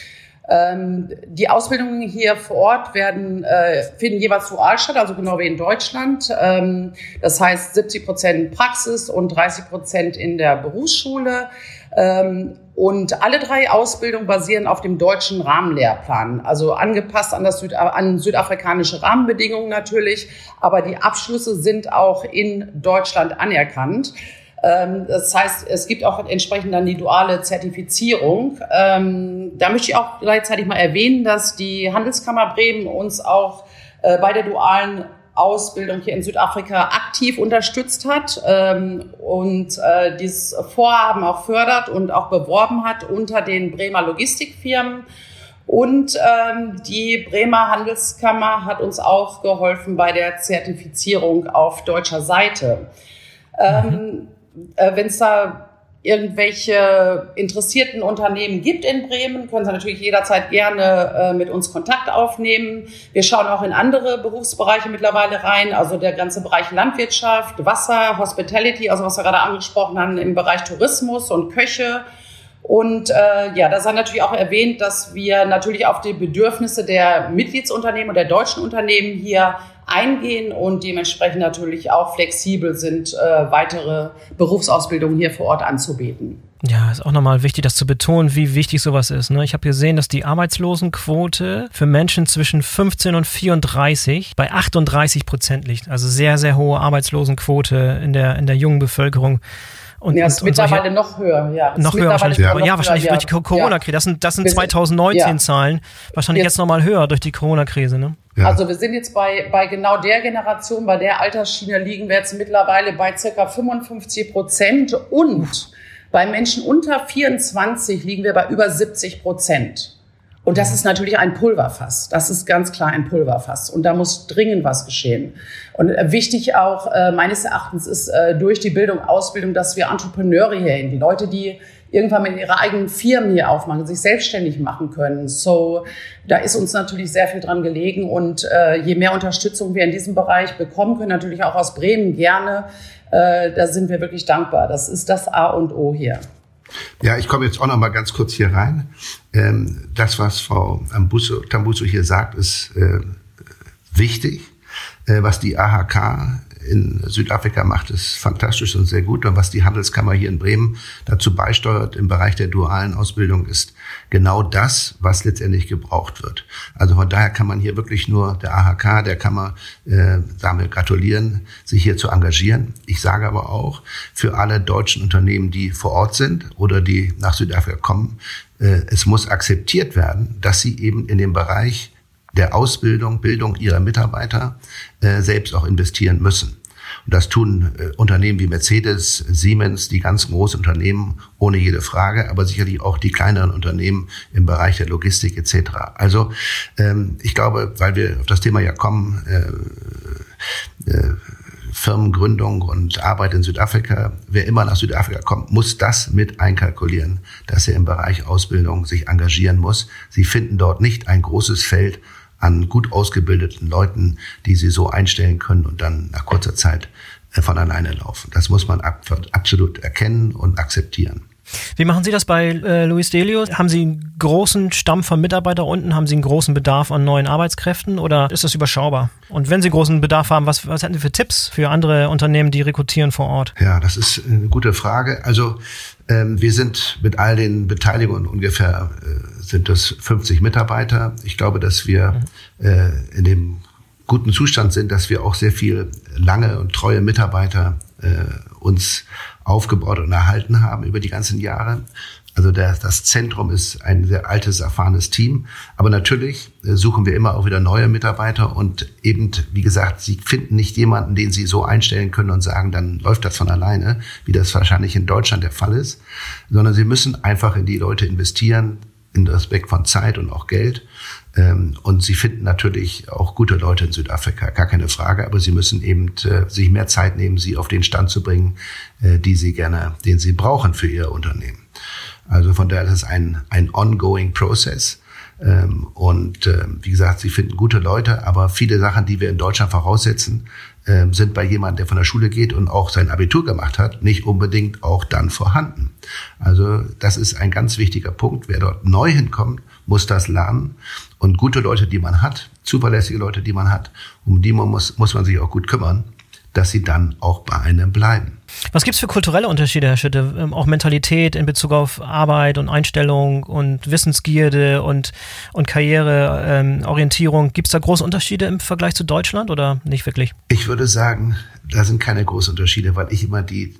Ähm, die Ausbildungen hier vor Ort werden, äh, finden jeweils dual statt, also genau wie in Deutschland. Ähm, das heißt 70 Prozent Praxis und 30 Prozent in der Berufsschule. Ähm, und alle drei Ausbildungen basieren auf dem deutschen Rahmenlehrplan, also angepasst an, das Süd an südafrikanische Rahmenbedingungen natürlich, aber die Abschlüsse sind auch in Deutschland anerkannt. Ähm, das heißt, es gibt auch entsprechend dann die duale Zertifizierung. Ähm, da möchte ich auch gleichzeitig mal erwähnen, dass die Handelskammer Bremen uns auch äh, bei der dualen Ausbildung hier in Südafrika aktiv unterstützt hat ähm, und äh, dieses Vorhaben auch fördert und auch beworben hat unter den Bremer Logistikfirmen. Und ähm, die Bremer Handelskammer hat uns auch geholfen bei der Zertifizierung auf deutscher Seite. Ähm, mhm äh, wenn es da irgendwelche interessierten Unternehmen gibt in Bremen, können Sie natürlich jederzeit gerne äh, mit uns Kontakt aufnehmen. Wir schauen auch in andere Berufsbereiche mittlerweile rein, also der ganze Bereich Landwirtschaft, Wasser, Hospitality, also was wir gerade angesprochen haben im Bereich Tourismus und Köche. Und äh, ja, da sei natürlich auch erwähnt, dass wir natürlich auf die Bedürfnisse der Mitgliedsunternehmen und der deutschen Unternehmen hier eingehen und dementsprechend natürlich auch flexibel sind, äh, weitere Berufsausbildungen hier vor Ort anzubieten. Ja, ist auch nochmal wichtig, das zu betonen, wie wichtig sowas ist. Ne? Ich habe gesehen, dass die Arbeitslosenquote für Menschen zwischen 15 und 34 bei 38 Prozent liegt. Also sehr, sehr hohe Arbeitslosenquote in der, in der jungen Bevölkerung. Und, ja, ist und, mittlerweile solche, noch höher, ja. Noch höher wahrscheinlich. Ja, ja wahrscheinlich höher, durch die Corona-Krise. Das sind, das sind 2019-Zahlen. Wahrscheinlich jetzt, jetzt nochmal höher durch die Corona-Krise, ne? Ja. Also wir sind jetzt bei, bei genau der Generation, bei der Altersschiene liegen wir jetzt mittlerweile bei circa 55 Prozent und bei Menschen unter 24 liegen wir bei über 70 Prozent. Und das ist natürlich ein Pulverfass. Das ist ganz klar ein Pulverfass. Und da muss dringend was geschehen. Und wichtig auch äh, meines Erachtens ist äh, durch die Bildung, Ausbildung, dass wir Entrepreneure hier, die Leute, die irgendwann mit ihrer eigenen Firmen hier aufmachen, sich selbstständig machen können. So, da ist uns natürlich sehr viel dran gelegen. Und äh, je mehr Unterstützung wir in diesem Bereich bekommen können, natürlich auch aus Bremen gerne, äh, da sind wir wirklich dankbar. Das ist das A und O hier. Ja, ich komme jetzt auch noch mal ganz kurz hier rein. Ähm, das, was Frau Ambuso, Tambuso hier sagt, ist äh, wichtig. Äh, was die AHK in Südafrika macht es fantastisch und sehr gut. Und was die Handelskammer hier in Bremen dazu beisteuert im Bereich der dualen Ausbildung ist genau das, was letztendlich gebraucht wird. Also von daher kann man hier wirklich nur der AHK, der Kammer, äh, damit gratulieren, sich hier zu engagieren. Ich sage aber auch für alle deutschen Unternehmen, die vor Ort sind oder die nach Südafrika kommen, äh, es muss akzeptiert werden, dass sie eben in dem Bereich der Ausbildung, Bildung ihrer Mitarbeiter äh, selbst auch investieren müssen. Und das tun äh, Unternehmen wie Mercedes, Siemens, die ganzen großen Unternehmen ohne jede Frage, aber sicherlich auch die kleineren Unternehmen im Bereich der Logistik etc. Also ähm, ich glaube, weil wir auf das Thema ja kommen, äh, äh, Firmengründung und Arbeit in Südafrika, wer immer nach Südafrika kommt, muss das mit einkalkulieren, dass er im Bereich Ausbildung sich engagieren muss. Sie finden dort nicht ein großes Feld, an gut ausgebildeten Leuten, die sie so einstellen können und dann nach kurzer Zeit äh, von alleine laufen. Das muss man absolut erkennen und akzeptieren. Wie machen Sie das bei äh, Luis Delio? Haben Sie einen großen Stamm von Mitarbeitern unten? Haben Sie einen großen Bedarf an neuen Arbeitskräften oder ist das überschaubar? Und wenn Sie großen Bedarf haben, was, was hätten Sie für Tipps für andere Unternehmen, die rekrutieren vor Ort? Ja, das ist eine gute Frage. Also ähm, wir sind mit all den Beteiligungen ungefähr äh, sind das 50 Mitarbeiter. Ich glaube, dass wir mhm. äh, in dem guten Zustand sind, dass wir auch sehr viel lange und treue Mitarbeiter äh, uns aufgebaut und erhalten haben über die ganzen Jahre. Also der, das Zentrum ist ein sehr altes, erfahrenes Team. Aber natürlich äh, suchen wir immer auch wieder neue Mitarbeiter und eben, wie gesagt, sie finden nicht jemanden, den sie so einstellen können und sagen, dann läuft das von alleine, wie das wahrscheinlich in Deutschland der Fall ist, sondern sie müssen einfach in die Leute investieren, in Respekt von Zeit und auch Geld. Ähm, und sie finden natürlich auch gute Leute in Südafrika, gar keine Frage, aber sie müssen eben äh, sich mehr Zeit nehmen, sie auf den Stand zu bringen, äh, die sie gerne, den sie brauchen für ihr Unternehmen. Also von daher ist es ein, ein ongoing process. Ähm, und äh, wie gesagt, sie finden gute Leute, aber viele Sachen, die wir in Deutschland voraussetzen, sind bei jemandem, der von der Schule geht und auch sein Abitur gemacht hat, nicht unbedingt auch dann vorhanden. Also das ist ein ganz wichtiger Punkt. Wer dort neu hinkommt, muss das lernen. Und gute Leute, die man hat, zuverlässige Leute, die man hat, um die man muss, muss man sich auch gut kümmern, dass sie dann auch bei einem bleiben. Was gibt es für kulturelle Unterschiede, Herr Schütte? Ähm, auch Mentalität in Bezug auf Arbeit und Einstellung und Wissensgierde und, und Karriereorientierung. Ähm, gibt es da große Unterschiede im Vergleich zu Deutschland oder nicht wirklich? Ich würde sagen, da sind keine großen Unterschiede, weil ich immer die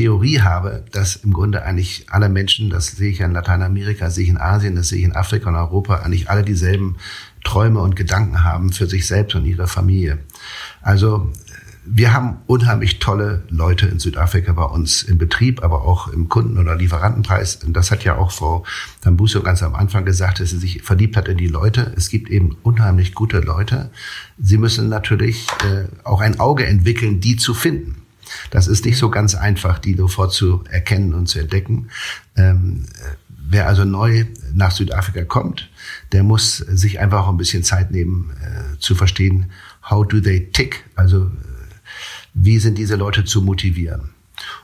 Theorie habe, dass im Grunde eigentlich alle Menschen, das sehe ich in Lateinamerika, sehe ich in Asien, das sehe ich in Afrika und Europa, eigentlich alle dieselben Träume und Gedanken haben für sich selbst und ihre Familie. Also wir haben unheimlich tolle Leute in Südafrika bei uns im Betrieb, aber auch im Kunden- oder Lieferantenpreis. Und das hat ja auch Frau Dambuso ganz am Anfang gesagt, dass sie sich verliebt hat in die Leute. Es gibt eben unheimlich gute Leute. Sie müssen natürlich äh, auch ein Auge entwickeln, die zu finden. Das ist nicht so ganz einfach, die sofort zu erkennen und zu entdecken. Ähm, wer also neu nach Südafrika kommt, der muss sich einfach auch ein bisschen Zeit nehmen, äh, zu verstehen, how do they tick? Also, äh, wie sind diese Leute zu motivieren?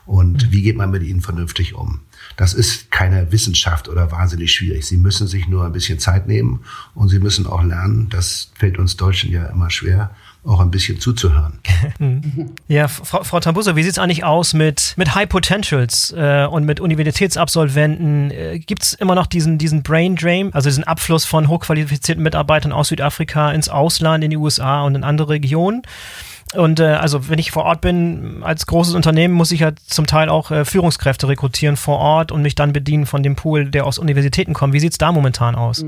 Und wie geht man mit ihnen vernünftig um? Das ist keine Wissenschaft oder wahnsinnig schwierig. Sie müssen sich nur ein bisschen Zeit nehmen und sie müssen auch lernen, das fällt uns Deutschen ja immer schwer, auch ein bisschen zuzuhören. *laughs* ja, Frau, Frau Tambuso, wie sieht es eigentlich aus mit, mit High Potentials äh, und mit Universitätsabsolventen? Äh, Gibt es immer noch diesen, diesen Brain Drain, also diesen Abfluss von hochqualifizierten Mitarbeitern aus Südafrika ins Ausland, in die USA und in andere Regionen? Und äh, also wenn ich vor Ort bin, als großes Unternehmen, muss ich ja zum Teil auch äh, Führungskräfte rekrutieren vor Ort und mich dann bedienen von dem Pool, der aus Universitäten kommt. Wie sieht es da momentan aus?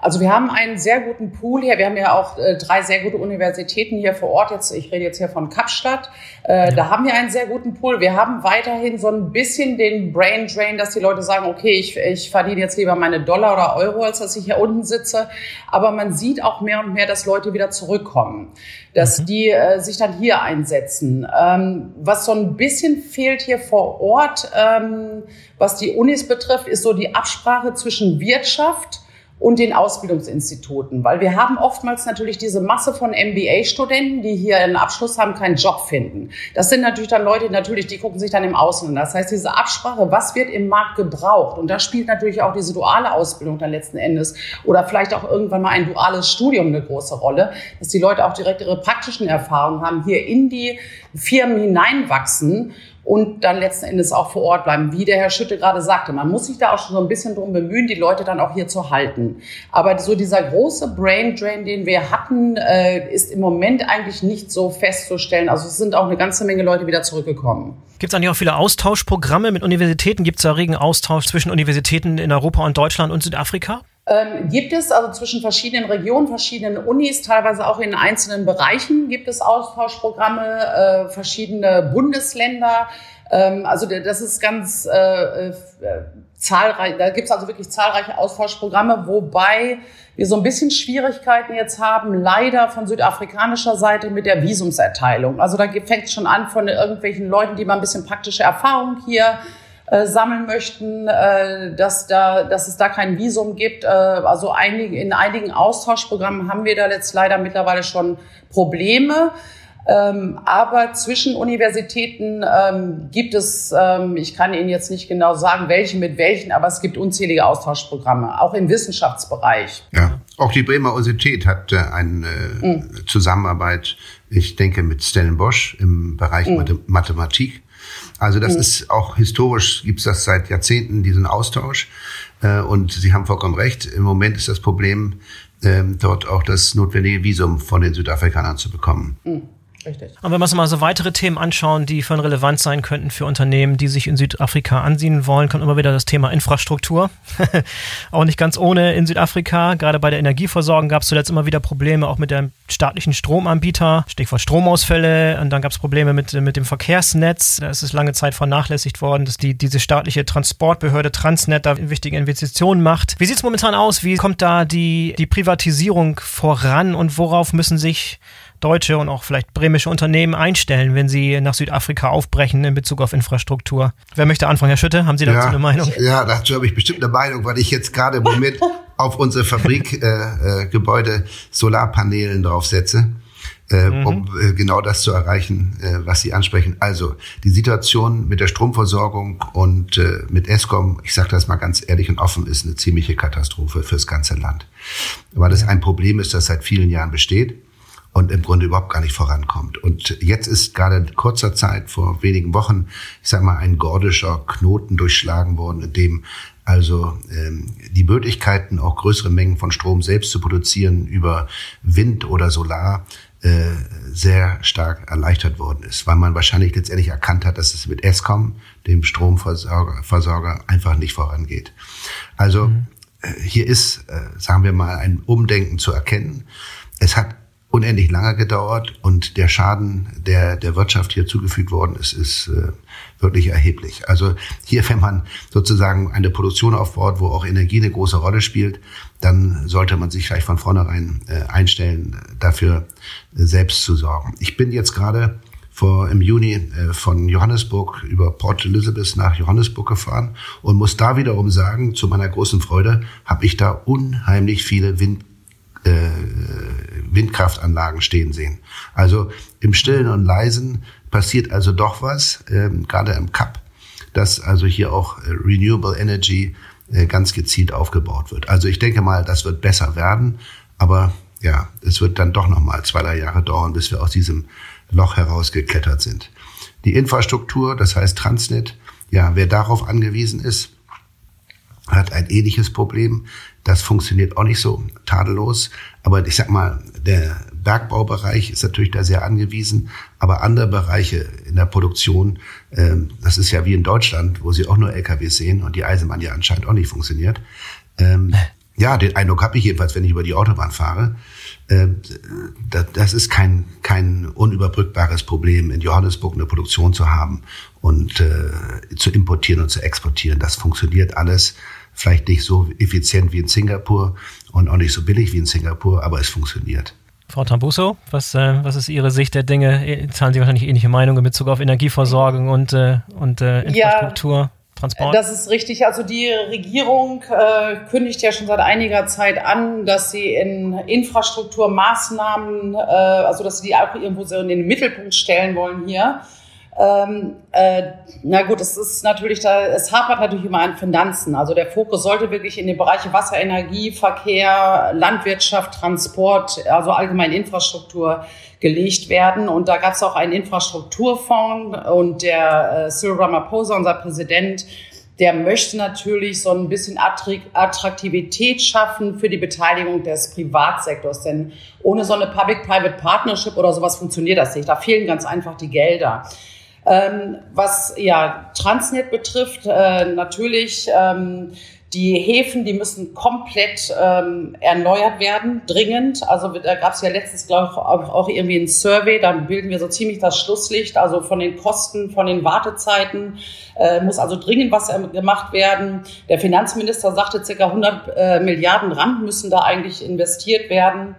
Also wir haben einen sehr guten Pool hier. Wir haben ja auch äh, drei sehr gute Universitäten hier vor Ort. Jetzt, ich rede jetzt hier von Kapstadt. Äh, ja. Da haben wir einen sehr guten Pool. Wir haben weiterhin so ein bisschen den Brain Drain, dass die Leute sagen, okay, ich, ich verdiene jetzt lieber meine Dollar oder Euro, als dass ich hier unten sitze. Aber man sieht auch mehr und mehr, dass Leute wieder zurückkommen, dass mhm. die äh, sich dann hier einsetzen. Ähm, was so ein bisschen fehlt hier vor Ort, ähm, was die Unis betrifft, ist so die Absprache zwischen Wirtschaft und den Ausbildungsinstituten, weil wir haben oftmals natürlich diese Masse von MBA-Studenten, die hier einen Abschluss haben, keinen Job finden. Das sind natürlich dann Leute, natürlich, die gucken sich dann im Ausland. Das heißt, diese Absprache, was wird im Markt gebraucht? Und da spielt natürlich auch diese duale Ausbildung dann letzten Endes oder vielleicht auch irgendwann mal ein duales Studium eine große Rolle, dass die Leute auch direkt ihre praktischen Erfahrungen haben, hier in die Firmen hineinwachsen und dann letzten Endes auch vor Ort bleiben. Wie der Herr Schütte gerade sagte, man muss sich da auch schon so ein bisschen drum bemühen, die Leute dann auch hier zu halten. Aber so dieser große Brain Drain, den wir hatten, äh, ist im Moment eigentlich nicht so festzustellen. Also es sind auch eine ganze Menge Leute wieder zurückgekommen. Gibt es eigentlich auch viele Austauschprogramme mit Universitäten? Gibt es da regen Austausch zwischen Universitäten in Europa und Deutschland und Südafrika? Ähm, gibt es also zwischen verschiedenen Regionen, verschiedenen Unis, teilweise auch in einzelnen Bereichen gibt es Austauschprogramme, äh, verschiedene Bundesländer. Ähm, also das ist ganz äh, äh, zahlreich. Da gibt es also wirklich zahlreiche Austauschprogramme, wobei wir so ein bisschen Schwierigkeiten jetzt haben, leider von südafrikanischer Seite mit der Visumserteilung. Also da fängt es schon an von irgendwelchen Leuten, die mal ein bisschen praktische Erfahrung hier äh, sammeln möchten, äh, dass, da, dass es da kein Visum gibt. Äh, also einige, in einigen Austauschprogrammen haben wir da jetzt leider mittlerweile schon Probleme. Ähm, aber zwischen Universitäten ähm, gibt es, ähm, ich kann Ihnen jetzt nicht genau sagen, welche mit welchen, aber es gibt unzählige Austauschprogramme, auch im Wissenschaftsbereich. Ja, auch die Bremer Universität hat äh, eine äh, mhm. Zusammenarbeit, ich denke, mit Stellenbosch im Bereich mhm. Mathematik. Also das mhm. ist auch historisch, gibt es das seit Jahrzehnten, diesen Austausch. Äh, und Sie haben vollkommen recht, im Moment ist das Problem, ähm, dort auch das notwendige Visum von den Südafrikanern zu bekommen. Mhm. Richtig. Und wenn wir uns mal so weitere Themen anschauen, die von Relevanz sein könnten für Unternehmen, die sich in Südafrika ansiedeln wollen, kommt immer wieder das Thema Infrastruktur. *laughs* auch nicht ganz ohne in Südafrika. Gerade bei der Energieversorgung gab es zuletzt immer wieder Probleme, auch mit dem staatlichen Stromanbieter. Stichwort Stromausfälle. Und dann gab es Probleme mit, mit dem Verkehrsnetz. Da ist es lange Zeit vernachlässigt worden, dass die, diese staatliche Transportbehörde Transnet da wichtige Investitionen macht. Wie sieht es momentan aus? Wie kommt da die, die Privatisierung voran und worauf müssen sich deutsche und auch vielleicht bremische Unternehmen einstellen, wenn sie nach Südafrika aufbrechen in Bezug auf Infrastruktur? Wer möchte anfangen, Herr Schütte? Haben Sie dazu ja, eine Meinung? Ja, dazu habe ich bestimmt eine Meinung, weil ich jetzt gerade im Moment *laughs* auf unsere Fabrikgebäude äh, äh, Solarpanelen draufsetze äh, mhm. um äh, genau das zu erreichen, äh, was Sie ansprechen. Also die Situation mit der Stromversorgung und äh, mit Eskom, ich sage das mal ganz ehrlich und offen, ist eine ziemliche Katastrophe fürs ganze Land, weil es ein Problem ist, das seit vielen Jahren besteht und im Grunde überhaupt gar nicht vorankommt. Und jetzt ist gerade in kurzer Zeit, vor wenigen Wochen, ich sage mal, ein gordischer Knoten durchschlagen worden, in dem also ähm, die Möglichkeiten, auch größere Mengen von Strom selbst zu produzieren über Wind oder Solar, äh, sehr stark erleichtert worden ist, weil man wahrscheinlich letztendlich erkannt hat, dass es mit Eskom, dem Stromversorger, Versorger, einfach nicht vorangeht. Also mhm. äh, hier ist, äh, sagen wir mal, ein Umdenken zu erkennen. Es hat unendlich lange gedauert und der Schaden, der der Wirtschaft hier zugefügt worden ist, ist äh, wirklich erheblich. Also hier, wenn man sozusagen eine Produktion aufbaut, wo auch Energie eine große Rolle spielt, dann sollte man sich gleich von vornherein äh, einstellen, dafür äh, selbst zu sorgen. Ich bin jetzt gerade vor im Juni äh, von Johannesburg über Port Elizabeth nach Johannesburg gefahren und muss da wiederum sagen, zu meiner großen Freude habe ich da unheimlich viele Wind äh, Windkraftanlagen stehen sehen. Also im Stillen und Leisen passiert also doch was, ähm, gerade im Cup, dass also hier auch äh, Renewable Energy äh, ganz gezielt aufgebaut wird. Also ich denke mal, das wird besser werden, aber ja, es wird dann doch noch mal zwei, drei Jahre dauern, bis wir aus diesem Loch herausgeklettert sind. Die Infrastruktur, das heißt Transnet, ja, wer darauf angewiesen ist, hat ein ähnliches Problem. Das funktioniert auch nicht so tadellos. Aber ich sag mal, der Bergbaubereich ist natürlich da sehr angewiesen, aber andere Bereiche in der Produktion, äh, das ist ja wie in Deutschland, wo sie auch nur LKW sehen und die Eisenbahn ja anscheinend auch nicht funktioniert. Ähm, ja, den Eindruck habe ich jedenfalls, wenn ich über die Autobahn fahre. Äh, das ist kein, kein unüberbrückbares Problem, in Johannesburg eine Produktion zu haben und äh, zu importieren und zu exportieren. Das funktioniert alles vielleicht nicht so effizient wie in Singapur und auch nicht so billig wie in Singapur, aber es funktioniert. Frau Tambuso, was, äh, was ist Ihre Sicht der Dinge? Äh, zahlen Sie wahrscheinlich ähnliche Meinung in Bezug auf Energieversorgung und, äh, und äh, Infrastruktur? Ja. Transport? Das ist richtig. Also die Regierung äh, kündigt ja schon seit einiger Zeit an, dass sie in Infrastrukturmaßnahmen, äh, also dass sie die auch irgendwo so in den Mittelpunkt stellen wollen hier. Ähm, äh, na gut, es ist natürlich da, es hapert natürlich immer an Finanzen. Also der Fokus sollte wirklich in die Bereiche Wasser, Energie, Verkehr, Landwirtschaft, Transport, also allgemein Infrastruktur gelegt werden. Und da gab es auch einen Infrastrukturfonds und der äh, Cyril Ramaphosa, unser Präsident, der möchte natürlich so ein bisschen Attraktivität schaffen für die Beteiligung des Privatsektors. Denn ohne so eine Public-Private Partnership oder sowas funktioniert das nicht. Da fehlen ganz einfach die Gelder. Ähm, was ja Transnet betrifft, äh, natürlich ähm, die Häfen, die müssen komplett ähm, erneuert werden, dringend. Also da gab es ja letztens, glaube ich, auch irgendwie ein Survey, da bilden wir so ziemlich das Schlusslicht, also von den Kosten, von den Wartezeiten, äh, muss also dringend was gemacht werden. Der Finanzminister sagte, circa 100 äh, Milliarden Rand müssen da eigentlich investiert werden.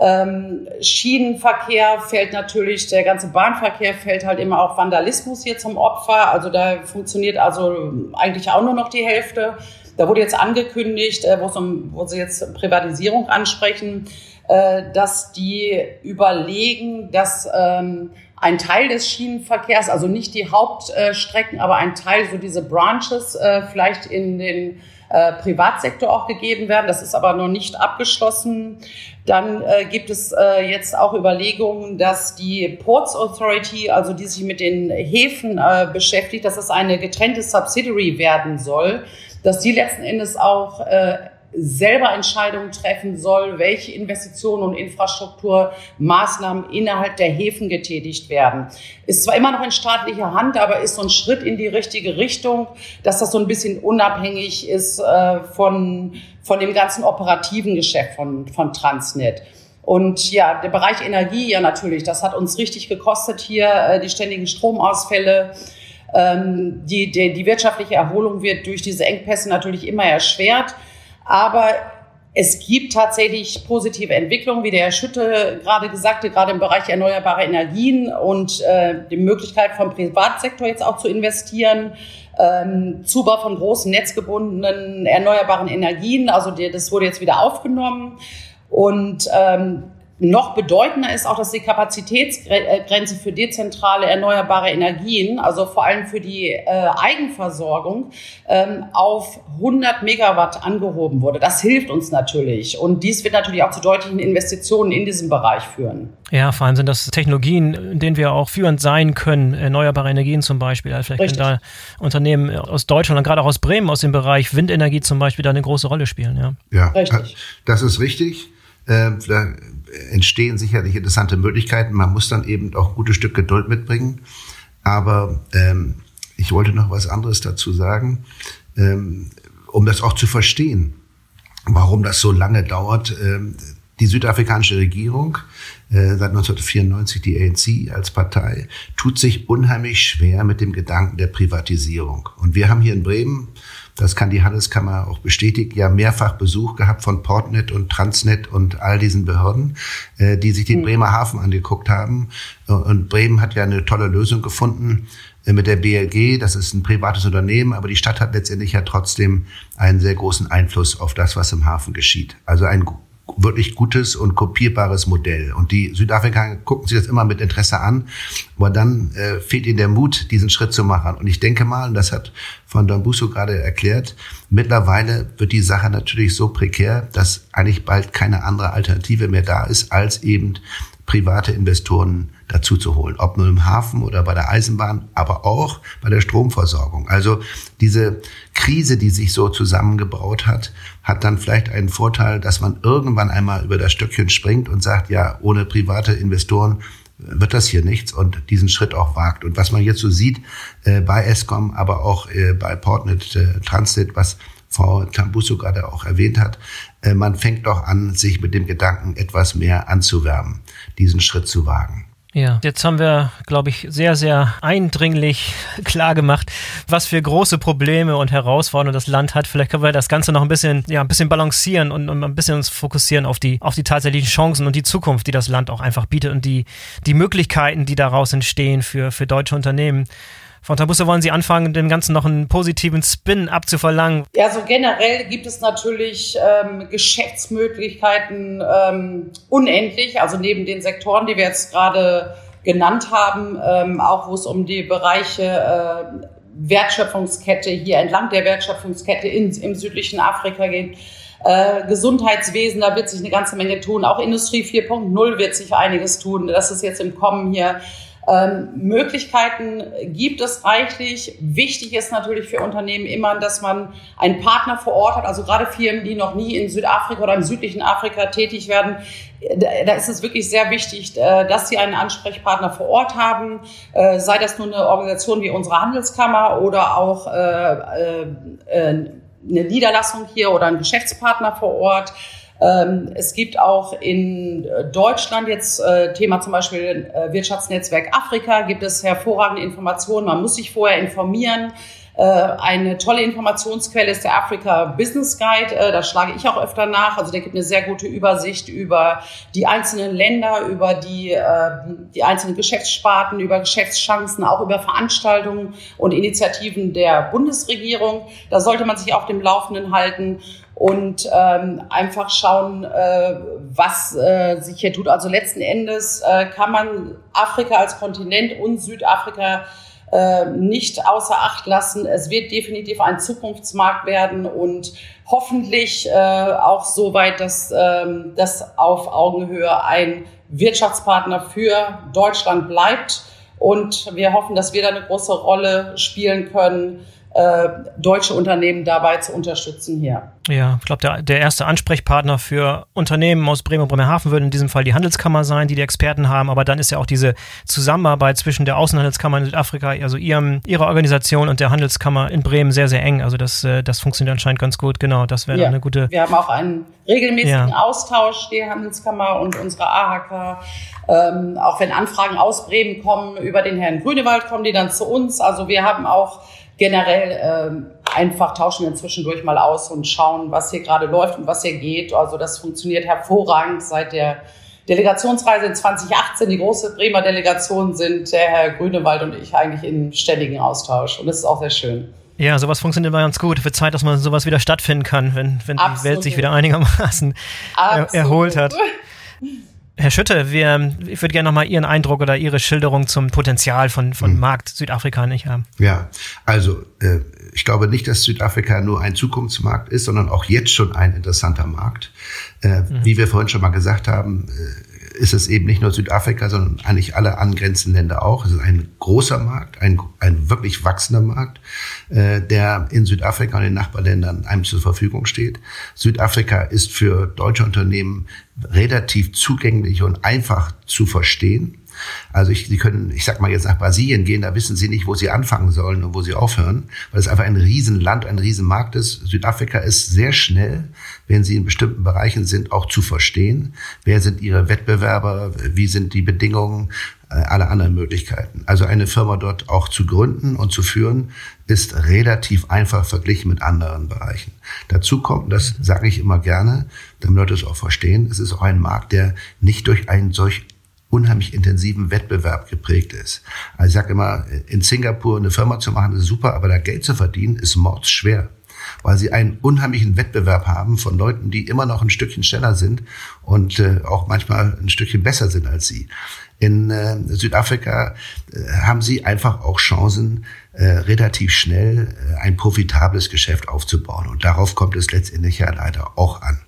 Ähm, Schienenverkehr fällt natürlich, der ganze Bahnverkehr fällt halt immer auch Vandalismus hier zum Opfer. Also da funktioniert also eigentlich auch nur noch die Hälfte. Da wurde jetzt angekündigt, äh, wo, um, wo Sie jetzt Privatisierung ansprechen, äh, dass die überlegen, dass ähm, ein Teil des Schienenverkehrs, also nicht die Hauptstrecken, aber ein Teil, so diese Branches, äh, vielleicht in den äh, Privatsektor auch gegeben werden. Das ist aber noch nicht abgeschlossen. Dann äh, gibt es äh, jetzt auch Überlegungen, dass die Ports Authority, also die sich mit den Häfen äh, beschäftigt, dass es eine getrennte Subsidiary werden soll, dass die letzten Endes auch äh, selber Entscheidungen treffen soll, welche Investitionen und Infrastrukturmaßnahmen innerhalb der Häfen getätigt werden. Ist zwar immer noch in staatlicher Hand, aber ist so ein Schritt in die richtige Richtung, dass das so ein bisschen unabhängig ist äh, von, von dem ganzen operativen Geschäft von, von Transnet. Und ja, der Bereich Energie, ja natürlich, das hat uns richtig gekostet hier, äh, die ständigen Stromausfälle. Ähm, die, die, die wirtschaftliche Erholung wird durch diese Engpässe natürlich immer erschwert. Aber es gibt tatsächlich positive Entwicklungen, wie der Herr Schütte gerade sagte, gerade im Bereich erneuerbare Energien und äh, die Möglichkeit vom Privatsektor jetzt auch zu investieren. Ähm, Zubau von großen netzgebundenen erneuerbaren Energien, also die, das wurde jetzt wieder aufgenommen. Und ähm, noch bedeutender ist auch, dass die Kapazitätsgrenze für dezentrale erneuerbare Energien, also vor allem für die äh, Eigenversorgung, ähm, auf 100 Megawatt angehoben wurde. Das hilft uns natürlich. Und dies wird natürlich auch zu deutlichen Investitionen in diesem Bereich führen. Ja, vor allem sind das Technologien, in denen wir auch führend sein können, erneuerbare Energien zum Beispiel. Also vielleicht Richtig. können da Unternehmen aus Deutschland und gerade auch aus Bremen aus dem Bereich Windenergie zum Beispiel da eine große Rolle spielen. Ja, ja Richtig. das ist richtig. Äh, da entstehen sicherlich interessante Möglichkeiten. Man muss dann eben auch ein gutes Stück Geduld mitbringen. Aber ähm, ich wollte noch was anderes dazu sagen, ähm, um das auch zu verstehen, warum das so lange dauert. Ähm, die südafrikanische Regierung, äh, seit 1994 die ANC als Partei, tut sich unheimlich schwer mit dem Gedanken der Privatisierung. Und wir haben hier in Bremen das kann die Handelskammer auch bestätigen, ja mehrfach Besuch gehabt von Portnet und Transnet und all diesen Behörden, äh, die sich den mhm. Bremer Hafen angeguckt haben. Und Bremen hat ja eine tolle Lösung gefunden äh, mit der BLG. Das ist ein privates Unternehmen, aber die Stadt hat letztendlich ja trotzdem einen sehr großen Einfluss auf das, was im Hafen geschieht. Also ein wirklich gutes und kopierbares Modell. Und die Südafrikaner gucken sich das immer mit Interesse an, aber dann äh, fehlt ihnen der Mut, diesen Schritt zu machen. Und ich denke mal, und das hat von Don Busso gerade erklärt, mittlerweile wird die Sache natürlich so prekär, dass eigentlich bald keine andere Alternative mehr da ist, als eben private Investoren dazu zu holen. Ob nur im Hafen oder bei der Eisenbahn, aber auch bei der Stromversorgung. Also diese Krise, die sich so zusammengebaut hat, hat dann vielleicht einen Vorteil, dass man irgendwann einmal über das Stöckchen springt und sagt, ja, ohne private Investoren wird das hier nichts und diesen Schritt auch wagt. Und was man jetzt so sieht äh, bei Escom, aber auch äh, bei Portnet äh, Transit, was Frau Tambuso gerade auch erwähnt hat, man fängt doch an, sich mit dem Gedanken etwas mehr anzuwärmen, diesen Schritt zu wagen. Ja, jetzt haben wir, glaube ich, sehr, sehr eindringlich *laughs* klar gemacht, was für große Probleme und Herausforderungen das Land hat. Vielleicht können wir das Ganze noch ein bisschen, ja, ein bisschen balancieren und, und ein bisschen uns fokussieren auf die, auf die tatsächlichen Chancen und die Zukunft, die das Land auch einfach bietet und die, die Möglichkeiten, die daraus entstehen für, für deutsche Unternehmen. Von Tabusse wollen Sie anfangen, dem Ganzen noch einen positiven Spin abzuverlangen? Ja, so generell gibt es natürlich ähm, Geschäftsmöglichkeiten ähm, unendlich. Also neben den Sektoren, die wir jetzt gerade genannt haben, ähm, auch wo es um die Bereiche äh, Wertschöpfungskette hier entlang der Wertschöpfungskette in, im südlichen Afrika geht. Äh, Gesundheitswesen, da wird sich eine ganze Menge tun. Auch Industrie 4.0 wird sich einiges tun. Das ist jetzt im Kommen hier ähm, Möglichkeiten gibt es reichlich. Wichtig ist natürlich für Unternehmen immer, dass man einen Partner vor Ort hat. Also gerade Firmen, die noch nie in Südafrika oder im südlichen Afrika tätig werden, da ist es wirklich sehr wichtig, äh, dass sie einen Ansprechpartner vor Ort haben, äh, sei das nur eine Organisation wie unsere Handelskammer oder auch äh, eine Niederlassung hier oder ein Geschäftspartner vor Ort. Ähm, es gibt auch in äh, Deutschland jetzt äh, Thema zum Beispiel äh, Wirtschaftsnetzwerk Afrika, gibt es hervorragende Informationen. Man muss sich vorher informieren. Eine tolle Informationsquelle ist der Africa Business Guide. Da schlage ich auch öfter nach. Also der gibt eine sehr gute Übersicht über die einzelnen Länder, über die, die einzelnen Geschäftssparten, über Geschäftschancen, auch über Veranstaltungen und Initiativen der Bundesregierung. Da sollte man sich auf dem Laufenden halten und ähm, einfach schauen, äh, was äh, sich hier tut. Also letzten Endes äh, kann man Afrika als Kontinent und Südafrika äh, nicht außer Acht lassen. Es wird definitiv ein Zukunftsmarkt werden und hoffentlich äh, auch so weit, dass äh, das auf Augenhöhe ein Wirtschaftspartner für Deutschland bleibt. Und wir hoffen, dass wir da eine große Rolle spielen können, äh, deutsche Unternehmen dabei zu unterstützen hier. Ja, ich glaube, der, der erste Ansprechpartner für Unternehmen aus Bremen und Bremerhaven würde in diesem Fall die Handelskammer sein, die die Experten haben. Aber dann ist ja auch diese Zusammenarbeit zwischen der Außenhandelskammer in Südafrika, also ihrem, ihrer Organisation und der Handelskammer in Bremen sehr, sehr eng. Also das, äh, das funktioniert anscheinend ganz gut. Genau, das wäre ja. eine gute. Wir haben auch einen regelmäßigen ja. Austausch, die Handelskammer und unsere AHK. Ähm, auch wenn Anfragen aus Bremen kommen über den Herrn Grünewald, kommen die dann zu uns. Also wir haben auch generell ähm, einfach tauschen wir zwischendurch mal aus und schauen, was hier gerade läuft und was hier geht. Also das funktioniert hervorragend seit der Delegationsreise in 2018, die große Bremer Delegation, sind der Herr Grünewald und ich eigentlich in ständigen Austausch. Und das ist auch sehr schön. Ja, sowas funktioniert immer ganz gut. Wird Zeit, dass man sowas wieder stattfinden kann, wenn, wenn die Welt sich wieder einigermaßen er, erholt hat. *laughs* Herr Schütte, wir, ich würde gerne nochmal Ihren Eindruck oder Ihre Schilderung zum Potenzial von, von hm. Markt Südafrika nicht haben. Ja, also äh, ich glaube nicht, dass Südafrika nur ein Zukunftsmarkt ist, sondern auch jetzt schon ein interessanter Markt. Äh, mhm. Wie wir vorhin schon mal gesagt haben, äh, ist es eben nicht nur Südafrika, sondern eigentlich alle angrenzenden Länder auch. Es ist ein großer Markt, ein, ein wirklich wachsender Markt, äh, der in Südafrika und den Nachbarländern einem zur Verfügung steht. Südafrika ist für deutsche Unternehmen relativ zugänglich und einfach zu verstehen. Also ich, Sie können, ich sag mal jetzt nach Brasilien gehen, da wissen Sie nicht, wo Sie anfangen sollen und wo Sie aufhören, weil es einfach ein Riesenland, ein Riesenmarkt ist. Südafrika ist sehr schnell, wenn Sie in bestimmten Bereichen sind, auch zu verstehen. Wer sind Ihre Wettbewerber? Wie sind die Bedingungen? Äh, alle anderen Möglichkeiten. Also eine Firma dort auch zu gründen und zu führen, ist relativ einfach verglichen mit anderen Bereichen. Dazu kommt, das sage ich immer gerne, damit Leute es auch verstehen, es ist auch ein Markt, der nicht durch einen solch unheimlich intensiven Wettbewerb geprägt ist. Also ich sage immer, in Singapur eine Firma zu machen ist super, aber da Geld zu verdienen ist mordsschwer weil sie einen unheimlichen Wettbewerb haben von Leuten, die immer noch ein Stückchen schneller sind und äh, auch manchmal ein Stückchen besser sind als sie. In äh, Südafrika äh, haben sie einfach auch Chancen, äh, relativ schnell äh, ein profitables Geschäft aufzubauen. Und darauf kommt es letztendlich ja leider auch an.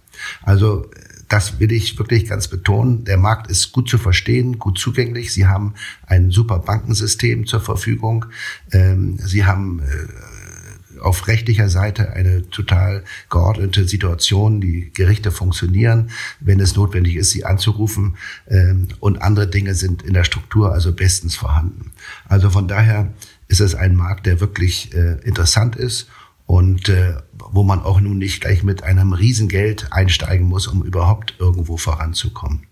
Also das will ich wirklich ganz betonen. Der Markt ist gut zu verstehen, gut zugänglich. Sie haben ein super Bankensystem zur Verfügung. Ähm, Sie haben äh, auf rechtlicher Seite eine total geordnete Situation. Die Gerichte funktionieren, wenn es notwendig ist, sie anzurufen. Ähm, und andere Dinge sind in der Struktur also bestens vorhanden. Also von daher ist es ein Markt, der wirklich äh, interessant ist und äh, wo man auch nun nicht gleich mit einem Riesengeld einsteigen muss, um überhaupt irgendwo voranzukommen.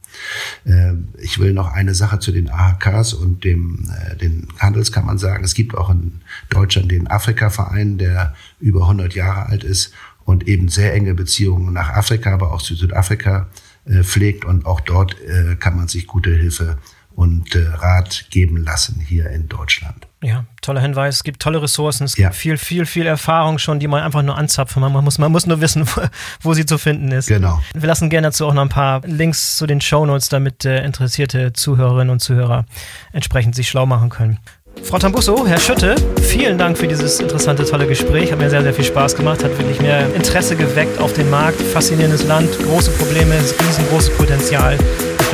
Äh, ich will noch eine Sache zu den AHKs und dem äh, den Handelskammern sagen. Es gibt auch in Deutschland den Afrika-Verein, der über 100 Jahre alt ist und eben sehr enge Beziehungen nach Afrika, aber auch zu Südafrika äh, pflegt. Und auch dort äh, kann man sich gute Hilfe und äh, Rat geben lassen hier in Deutschland. Ja, toller Hinweis. Es gibt tolle Ressourcen. Es ja. gibt viel, viel, viel Erfahrung schon, die man einfach nur anzapfen. Man muss, man muss nur wissen, wo, wo, sie zu finden ist. Genau. Wir lassen gerne dazu auch noch ein paar Links zu den Show Notes, damit äh, interessierte Zuhörerinnen und Zuhörer entsprechend sich schlau machen können. Frau Tambusso, Herr Schütte, vielen Dank für dieses interessante, tolle Gespräch. Hat mir sehr, sehr viel Spaß gemacht, hat wirklich mehr Interesse geweckt auf den Markt. Faszinierendes Land, große Probleme, riesengroßes Potenzial.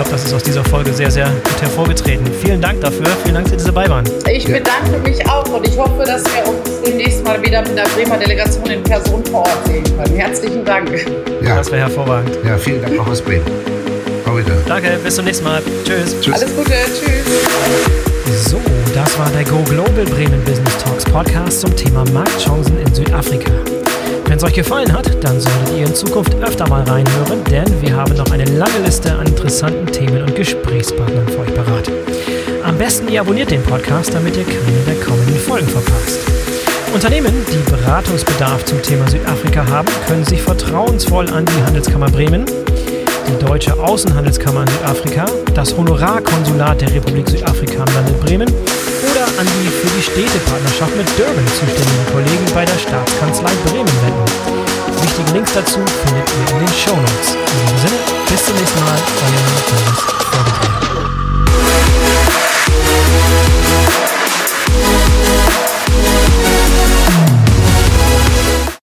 Ich glaube, das ist aus dieser Folge sehr, sehr gut hervorgetreten. Vielen Dank dafür. Vielen Dank, dass Sie dabei waren. Ich bedanke mich auch und ich hoffe, dass wir uns demnächst mal wieder mit der Bremer Delegation in Person vor Ort sehen können. Herzlichen Dank. Ja, das wäre hervorragend. Ja, vielen Dank auch aus Bremen. Auf Danke, bis zum nächsten Mal. Tschüss. Tschüss. Alles Gute. Tschüss. So, das war der Go Global Bremen Business Talks Podcast zum Thema Marktchancen in Südafrika. Wenn es euch gefallen hat, dann solltet ihr in Zukunft öfter mal reinhören, denn wir haben noch eine lange Liste an interessanten Themen und Gesprächspartnern für euch parat. Am besten ihr abonniert den Podcast, damit ihr keine der kommenden Folgen verpasst. Unternehmen, die Beratungsbedarf zum Thema Südafrika haben, können sich vertrauensvoll an die Handelskammer Bremen, die Deutsche Außenhandelskammer in Südafrika, das Honorarkonsulat der Republik Südafrika am Lande Bremen oder an die für die Städtepartnerschaft mit Durban zuständigen Kollegen bei der Staatskanzlei Bremen wenden. Wichtige Links dazu findet ihr in den Show Notes. In diesem Sinne, bis zum nächsten Mal, euer Jonas Vorgebrüder.